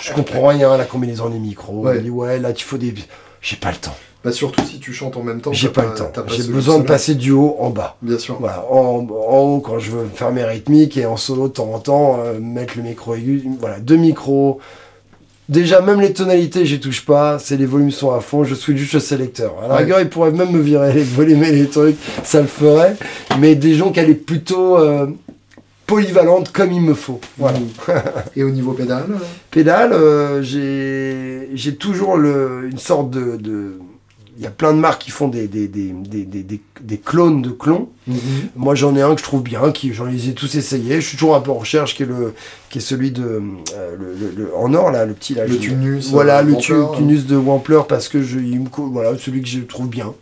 je comprends rien, la combinaison des micros. Ouais. On dit, ouais, là, tu faut des. J'ai pas le temps. Bah, surtout si tu chantes en même temps. J'ai pas le temps. J'ai besoin de passer du haut en bas. Bien sûr. Voilà, en, en haut quand je veux faire mes rythmiques et en solo de temps en temps, euh, mettre le micro aigu. Voilà, deux micros. Déjà, même les tonalités, j'y touche pas. C'est les volumes sont à fond. Je switch juste le sélecteur. À la Ouais. rigueur, il pourrait même me virer les volumes et les trucs. Ça le ferait. Mais des gens qui allaient plutôt euh, polyvalente comme il me faut. Voilà. Et au niveau pédale euh, Pédale, euh, j'ai j'ai toujours le, une sorte de. de- il y a plein de marques qui font des, des, des, des, des, des- clones de clones. Mhm. Moi, j'en ai un que je trouve bien, qui j'en ai tous essayés. Je suis toujours un peu en recherche, qui est le, qui est celui de euh, le, le- le- en or là, le petit là. Le Tunus. Voilà, euh, le Wampler, tu- Tunus de Wampler parce que je, il me voilà, celui que je trouve bien.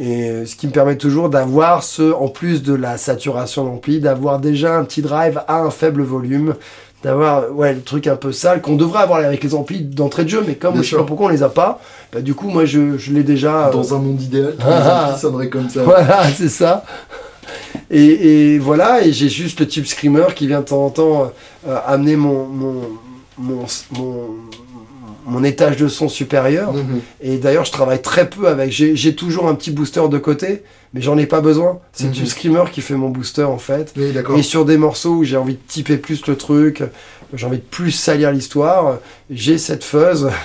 Et ce qui me permet toujours d'avoir ce, en plus de la saturation d'ampli, d'avoir déjà un petit drive à un faible volume. d'avoir ouais, le truc un peu sale qu'on devrait avoir avec les amplis d'entrée de jeu, mais comme Bien je sais pas pourquoi on les a pas, bah, du coup, moi je, je l'ai déjà. euh, Dans un monde idéal, tous Ah, sonneraient comme ça. Voilà, c'est ça. Et, et voilà, et j'ai juste le type screamer qui vient de temps en temps euh, amener mon, mon, mon, mon, mon étage de son supérieur. Mhm. Et d'ailleurs, je travaille très peu avec. J'ai toujours un petit booster de côté, mais j'en ai pas besoin. C'est le Mhm. type screamer qui fait mon booster en fait. Oui. Et sur des morceaux où j'ai envie de typer plus le truc, j'ai envie de plus salir l'histoire, j'ai cette fuzz.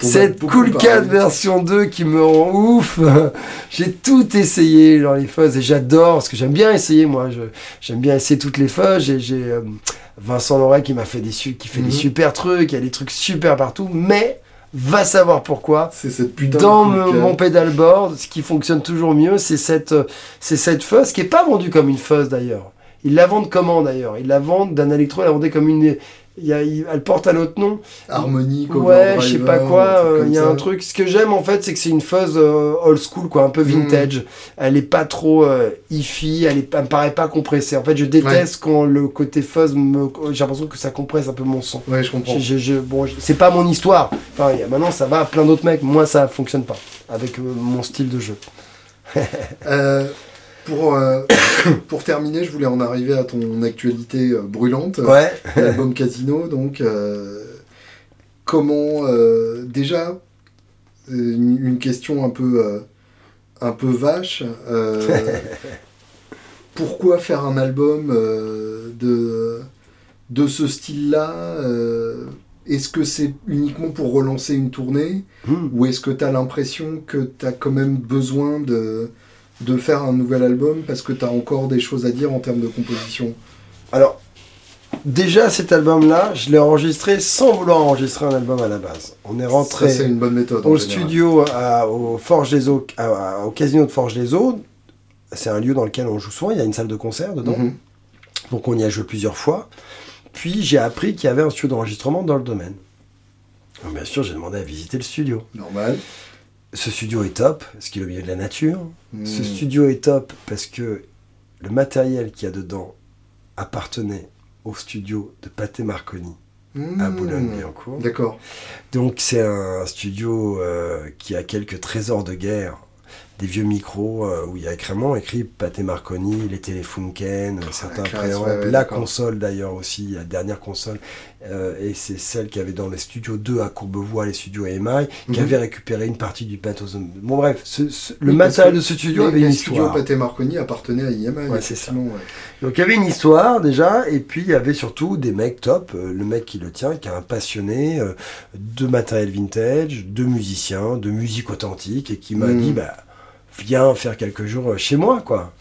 Cette Cool. 4 version 2 qui me rend ouf. j'ai tout essayé dans les fuzz et j'adore parce que j'aime bien essayer moi. J'aime bien essayer toutes les fuzz. J'ai j'ai, euh, Vincent Loret qui m'a fait des su- qui fait Mhm. des super trucs. Il y a des trucs super partout, mais va savoir pourquoi. C'est cette putain Dans de Cool 4. mon pedalboard, ce qui fonctionne toujours mieux, c'est cette, euh, c'est cette fuzz qui est pas vendue comme une fuzz d'ailleurs. Ils la vendent comment d'ailleurs? Ils la vendent d'un électro, ils la vendaient comme une. Y a- elle porte un autre nom. Harmonique, Ouais, je sais pas quoi. euh, Il y a ça. un truc. Ce que j'aime en fait, c'est que c'est une fuzz euh, old school, quoi, un peu Mhm. vintage. Elle est pas trop euh, hi-fi, elle, est, elle me paraît pas compressée. En fait, je déteste quand le côté fuzz me. J'ai l'impression que ça compresse un peu mon son. Ouais, je comprends. Je- je- je- bon, c'est pas mon histoire. Enfin, maintenant, ça va à plein d'autres mecs. Moi, ça fonctionne pas avec euh, mon style de jeu. Euh, pour, euh, pour terminer, je voulais en arriver à ton actualité euh, brûlante. Ouais. L'album Casino, donc. euh, comment. euh, déjà, une, une question un peu. un peu vache. pourquoi faire un album de, de ce style-là Est-ce que c'est uniquement pour relancer une tournée Hmm. Ou est-ce que tu as l'impression que tu as quand même besoin de, de faire un nouvel album parce que tu as encore des choses à dire en termes de composition Alors, déjà, cet album-là, je l'ai enregistré sans vouloir enregistrer un album à la base. On est rentré. Ça, c'est une bonne méthode. au studio à- au Forge des Eaux, à- à- au casino de Forge des Eaux. C'est un lieu dans lequel on joue souvent. Il y a une salle de concert dedans. Mhm. Donc on y a joué plusieurs fois. Puis j'ai appris qu'il y avait un studio d'enregistrement dans le domaine. Donc, bien sûr, j'ai demandé à visiter le studio. Normal. Ce studio est top, parce qu'il est au milieu de la nature. Ce Mhm. studio est top parce que le matériel qu'il y a dedans appartenait au studio de Pathé Marconi à Mhm. Boulogne-Billancourt. D'accord. Donc c'est un studio euh, qui a quelques trésors de guerre, des vieux micros euh, où il y a vraiment écrit Pathé Marconi, les téléfunken, euh, certains classe, préambles, ouais, ouais, la console d'ailleurs aussi, la dernière console, euh, et c'est celle qu'il y avait dans les studios 2 à Courbevoie, les studios EMI, qui Mhm. avait récupéré une partie du matos. Bon bref, ce- ce- le Oui, matériel de ce studio avait une histoire. Pathé Marconi appartenaient à IMA. Ouais, c'est. Donc il y avait une histoire déjà, et puis il y avait surtout des mecs top. Euh, le mec qui le tient, qui est un passionné de matériel vintage, de musiciens, de musique authentique, et qui m'a Mhm. dit bah, viens faire quelques jours euh, chez moi, quoi.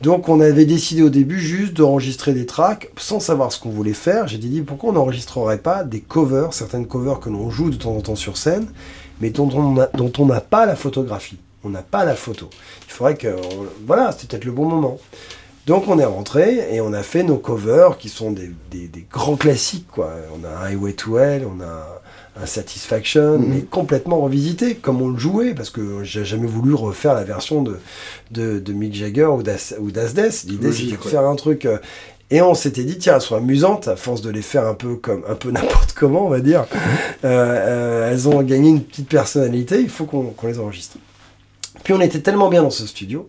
Donc on avait décidé au début juste d'enregistrer des tracks sans savoir ce qu'on voulait faire. J'ai dit pourquoi on n'enregistrerait pas des covers, certaines covers que l'on joue de temps en temps sur scène, mais dont on n'a pas la photographie. On n'a pas la photo. Il faudrait que... on- Voilà, c'était peut-être le bon moment. Donc on est rentré et on a fait nos covers qui sont des, des- des grands classiques. Quoi. On a Highway to Hell, on a un Satisfaction, Mhm. mais complètement revisité, comme on le jouait, parce que j'ai jamais voulu refaire la version de, de, de Mick Jagger ou d'As Death. L'idée c'était de faire un truc... euh, et on s'était dit, tiens, elles sont amusantes, à force de les faire un peu comme un peu n'importe comment, on va dire. Euh, euh, elles ont gagné une petite personnalité, il faut qu'on les enregistre. Puis on était tellement bien dans ce studio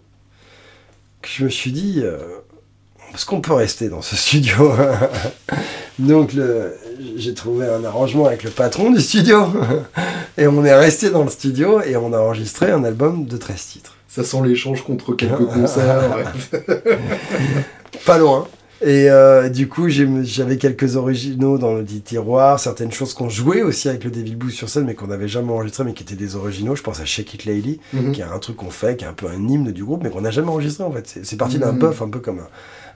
que je me suis dit, est-ce qu'on peut rester dans ce studio? Donc j'ai trouvé un arrangement avec le patron du studio et on est resté dans le studio et on a enregistré un album de 13 titres. Ça sent l'échange contre quelques concerts. ouais. Pas loin. Et euh, du coup, j'avais quelques originaux dans le petit tiroir, certaines choses qu'on jouait aussi avec le Devil Blues sur scène, mais qu'on n'avait jamais enregistré, mais qui étaient des originaux. Je pense à Shake It Lady, Mhm. qui est un truc qu'on fait, qui est un peu un hymne du groupe, mais qu'on n'a jamais enregistré en fait. C'est- parti d'un Mhm. puff, un peu comme un,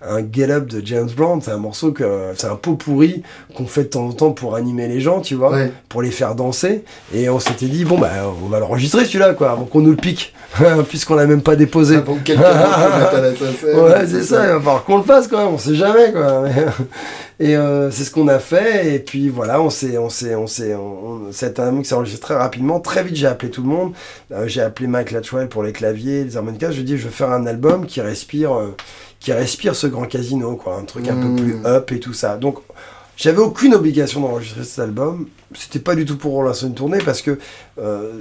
un Get Up de James Brown. C'est un morceau que c'est un pot pourri qu'on fait de temps en temps pour animer les gens, tu vois, Ouais. pour les faire danser. Et on s'était dit bon bah on va l'enregistrer celui-là quoi, avant qu'on nous le pique, puisqu'on l'a même pas déposé. Avant quelqu'un Ouais, c'est ça, il va falloir qu'on le fasse même. On sait jamais quoi. Et euh, c'est ce qu'on a fait. Et puis voilà, on s'est, on s'est, on s'est, c'est un qui s'est enregistré très rapidement. Très vite, j'ai appelé tout le monde. Euh, j'ai appelé Mike Latchwell pour les claviers, les harmonicas. Je lui ai dit, je veux faire un album qui respire, euh, qui respire ce grand casino, quoi. Un truc un peu plus mmh. up et tout ça. Donc, j'avais aucune obligation d'enregistrer cet album. C'était pas du tout pour relancer une tournée parce que euh,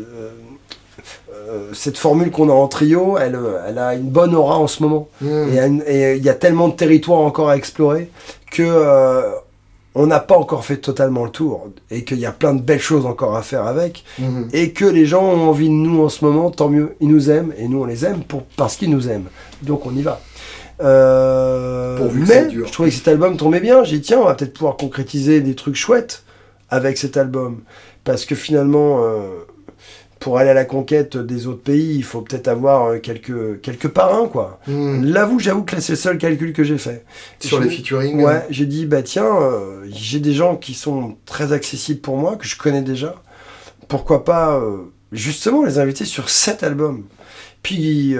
cette formule qu'on a en trio, elle, elle, a une bonne aura en ce moment. Mm. Et il y a tellement de territoires encore à explorer que euh, on n'a pas encore fait totalement le tour et qu'il y a plein de belles choses encore à faire avec mm-hmm. et que les gens ont envie de nous en ce moment, tant mieux. Ils nous aiment et nous on les aime pour, parce qu'ils nous aiment. Donc on y va. Euh, mais je trouvais que cet album tombait bien. J'ai dit tiens, on va peut-être pouvoir concrétiser des trucs chouettes avec cet album parce que finalement pour aller à la conquête des autres pays, il faut peut-être avoir euh, quelques, quelques parrains, quoi. Hmm. L'avoue, j'avoue que c'est le seul calcul que j'ai fait. Sur les featuring Ouais, j'ai dit, bah tiens, euh, j'ai des gens qui sont très accessibles pour moi, que je connais déjà. Pourquoi pas, euh, justement, les inviter sur cet album Puis,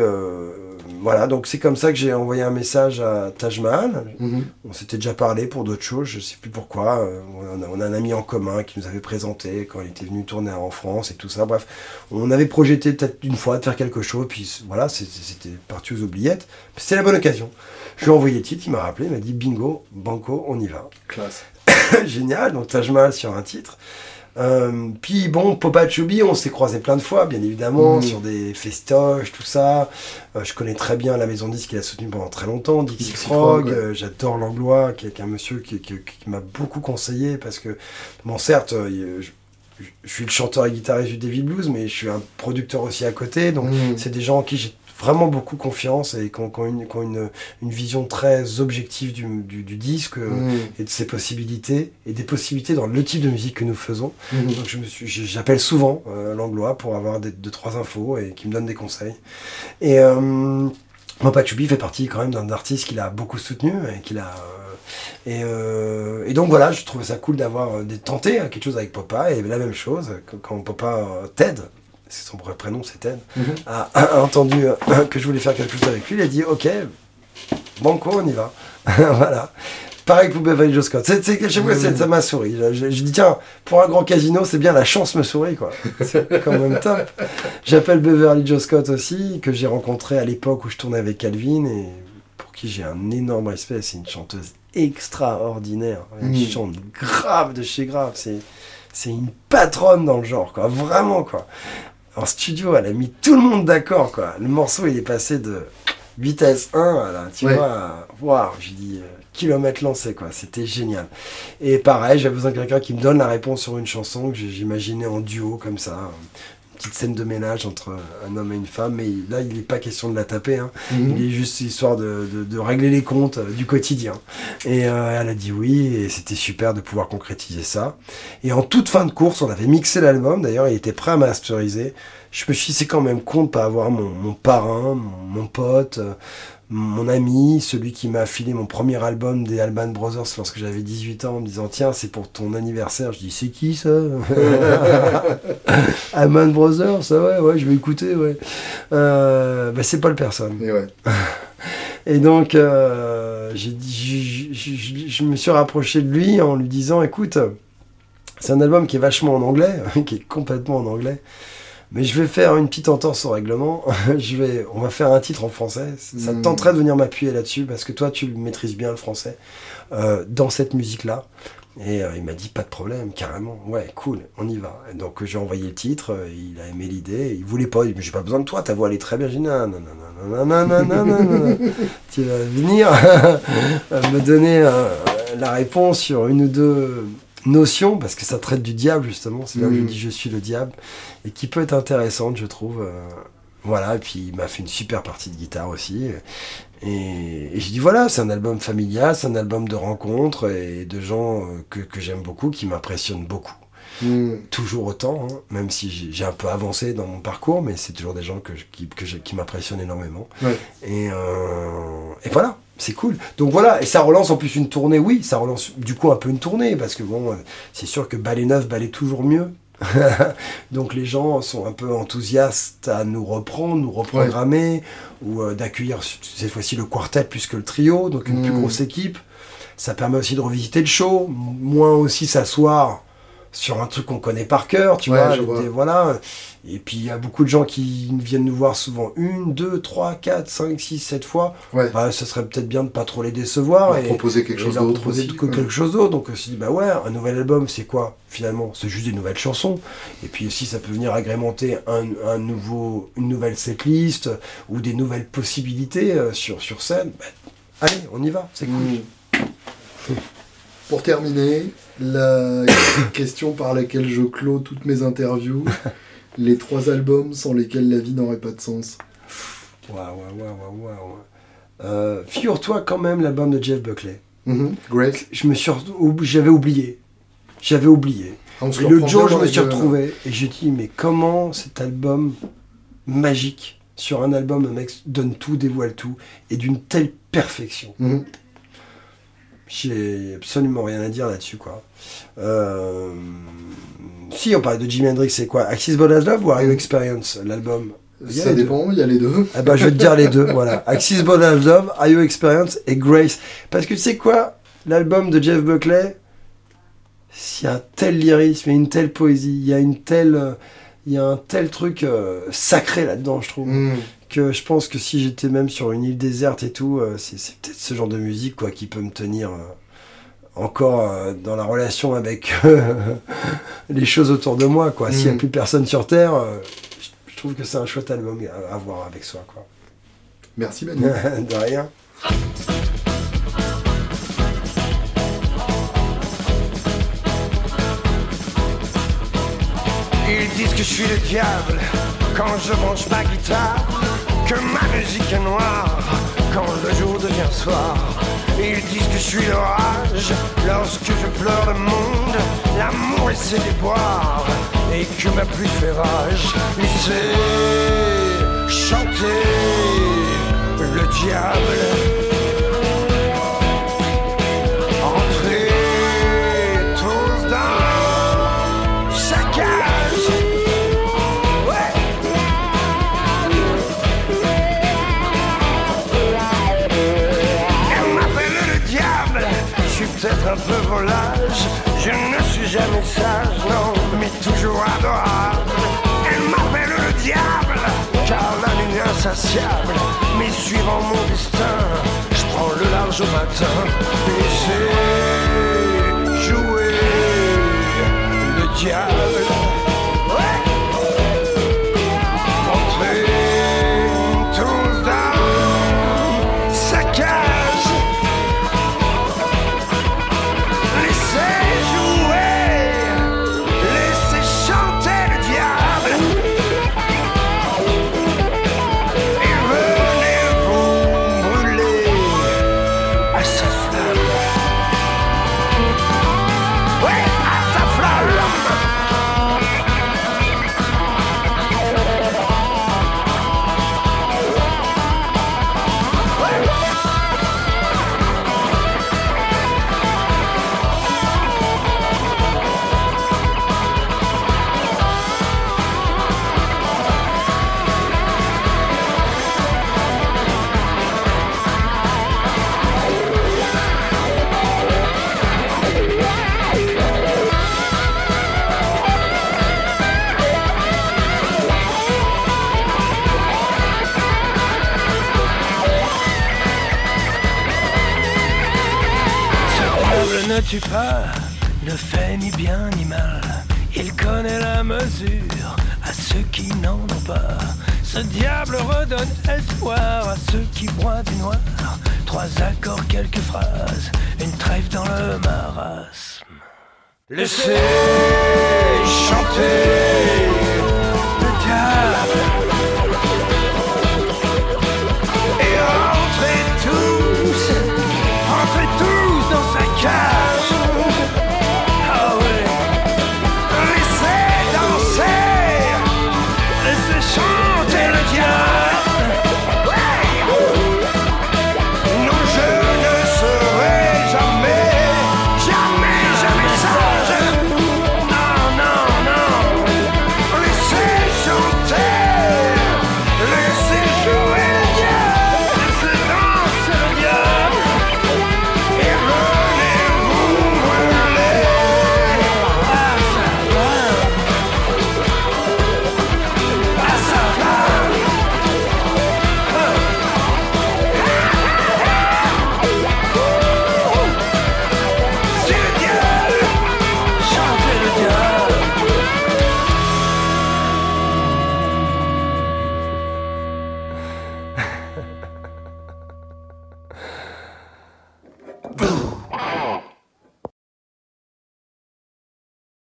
voilà, donc c'est comme ça que j'ai envoyé un message à Taj Mahal. On s'était déjà parlé pour d'autres choses, je sais plus pourquoi. Euh, on a, un ami en commun qui nous avait présenté quand il était venu tourner en France et tout ça. Bref, on avait projeté peut-être une fois de faire quelque chose, puis voilà, c'était parti aux oubliettes. C'était la bonne occasion. Je lui ai envoyé le titre, il m'a rappelé, il m'a dit bingo, banco, on y va. Classe. Génial, donc Taj Mahal sur un titre. Euh, puis bon, Popa Chubby, on s'est croisé plein de fois, bien évidemment, mm. sur des festoches, tout ça. Euh, je connais très bien la maison disque qu'il a soutenu pendant très longtemps, Dixie, Frog. Euh, j'adore Langlois, qui est un monsieur qui, m'a beaucoup conseillé parce que, bon, certes, je, suis le chanteur et guitariste du David Blues, mais je suis un producteur aussi à côté, donc mm. c'est des gens en qui j'ai vraiment beaucoup confiance et qui ont, une, une, vision très objective du, du, disque euh, mm. et de ses possibilités et des possibilités dans le type de musique que nous faisons. Mm. Donc je me suis, j'appelle souvent euh, l'anglois pour avoir des, deux trois infos et qui me donne des conseils. Et euh, Pachubi fait partie quand même d'un artiste qu'il a beaucoup soutenu et qu'il a euh, et, donc voilà, je trouvais ça cool d'avoir tenté quelque chose avec Papa et la même chose quand Papa Ted c'est son vrai prénom, c'est Ted, mhm. a, entendu euh, que je voulais faire quelque chose avec lui, il a dit ok, banco, on y va. voilà. Pareil pour Beverly Joe Scott. C'est, c'est, mhm. ça m'a souri. Je, dis, tiens, pour un grand casino, c'est bien la chance me sourit, quoi. C'est quand même top. J'appelle Beverly Joe Scott aussi, que j'ai rencontré à l'époque où je tournais avec Calvin et pour qui j'ai un énorme respect. C'est une chanteuse extraordinaire. Elle mhm. chante grave de chez grave. C'est, c'est une patronne dans le genre, quoi. Vraiment, quoi en studio, elle a mis tout le monde d'accord, quoi. Le morceau, il est passé de vitesse 1, là, tu vois, waouh, j'ai dit euh, kilomètre lancé, quoi. C'était génial. Et pareil, j'avais besoin de quelqu'un qui me donne la réponse sur une chanson que j'imaginais en duo, comme ça petite scène de ménage entre un homme et une femme, mais là, il n'est pas question de la taper. Hein. Mhm. Il est juste histoire de, de, régler les comptes euh, du quotidien. Et euh, elle a dit oui, et c'était super de pouvoir concrétiser ça. Et en toute fin de course, on avait mixé l'album. D'ailleurs, il était prêt à masteriser. Je me suis dit, c'est quand même con de pas avoir mon, mon parrain, mon, mon pote, euh, mon ami, celui qui m'a filé mon premier album des Alban Brothers lorsque j'avais 18 ans, en me disant Tiens, c'est pour ton anniversaire. Je dis C'est qui ça? Alban Brothers, ça ouais, ouais, je vais écouter, ouais. Euh, bah, c'est Paul Personne. Et, ouais. Et donc, euh, je me suis rapproché de lui en lui disant Écoute, c'est un album qui est vachement en anglais, qui est complètement en anglais. Mais je vais faire une petite entorse au règlement. je vais, on va faire un titre en français. Ça te hmm. tenterait de venir m'appuyer là-dessus parce que toi, tu maîtrises bien le français euh, dans cette musique-là. Et euh, il m'a dit pas de problème, carrément. Ouais, cool, on y va. donc j'ai envoyé le titre, euh, il a aimé l'idée, il voulait pas, il dit j'ai pas besoin de toi, ta voix elle est très bien. J'ai dit non, non, non, non, non, non, non, non, non, tu vas venir me donner la réponse sur une ou deux notion, parce que ça traite du diable justement, c'est là où je mm. dis je suis le diable, et qui peut être intéressante, je trouve. Euh, voilà, et puis il m'a fait une super partie de guitare aussi. Et, et je dis voilà, c'est un album familial, c'est un album de rencontres et de gens euh, que, que j'aime beaucoup, qui m'impressionnent beaucoup. Mm. Toujours autant, hein, même si j'ai un peu avancé dans mon parcours, mais c'est toujours des gens que, qui, que qui m'impressionnent énormément. Et, euh, et voilà, c'est cool. Donc voilà, et ça relance en plus une tournée, oui, ça relance du coup un peu une tournée, parce que bon, c'est sûr que ballet neuf, ballet toujours mieux, Donc les gens sont un peu enthousiastes à nous reprendre, nous reprogrammer, ou euh, d'accueillir cette fois-ci le quartet plus que le trio, donc une plus hmm. grosse équipe. Ça permet aussi de revisiter le show, moins aussi s'asseoir sur un truc qu'on connaît par cœur, tu vois, voilà. Et puis il y a beaucoup de gens qui viennent nous voir souvent une, deux, trois, quatre, cinq, six, sept fois. Ouais. Bah, ce serait peut-être bien de pas trop les décevoir et proposer quelque chose d'autre proposer quelque chose d'autre. Donc on se dit bah ouais, un nouvel album, c'est quoi finalement? C'est juste des nouvelles chansons. Et puis aussi ça peut venir agrémenter un, nouveau, une nouvelle setlist ou des nouvelles possibilités euh, sur sur scène. Bah, allez, on y va, c'est cool. Hmm. Pour terminer, la question par laquelle je clôt toutes mes interviews, les trois albums sans lesquels la vie n'aurait pas de sens. Waouh, waouh, waouh, waouh. Euh, Figure-toi quand même l'album de Jeff Buckley. Mm-hmm. Great. Je me suis j'avais oublié. J'avais oublié. Ah, le jour, je me suis retrouvé et j'ai dit mais comment cet album magique sur un album un mec donne tout, dévoile tout et d'une telle perfection. Mm-hmm. J'ai absolument rien à dire là-dessus, quoi. Euh, si on parle de Jimi Hendrix, c'est quoi? Axis Bold Love ou Are You Experience, l'album? Ça dépend, il y a les deux. Ah bah, je vais te dire les deux, voilà. Axis Bold Love, Are You Experience et Grace. Parce que tu sais quoi? L'album de Jeff Buckley, il y a un tel lyrisme, a une telle poésie, il y a une telle... Il y a un tel truc euh, sacré là-dedans, je trouve. Je pense que si j'étais même sur une île déserte et tout, euh, c'est peut-être ce genre de musique quoi qui peut me tenir euh, encore euh, dans la relation avec les choses autour de moi quoi. S'il n'y a mm. plus personne sur terre, je trouve que c'est un chouette album à, avoir avec soi quoi. Merci Manu. de rien. Ils disent que je suis le diable quand je branche ma guitare que ma musique est noire quand le jour devient soir. Ils disent que je suis l'orage lorsque je pleure le monde, l'amour et ses déboires, et que ma pluie fait rage. Sait chanter le diable. Je ne suis jamais sage, non, mais toujours adorable. Elle m'appelle le diable, car la lune insatiable. Mais suivant mon destin, je prends le large au matin. Et jouer le diable.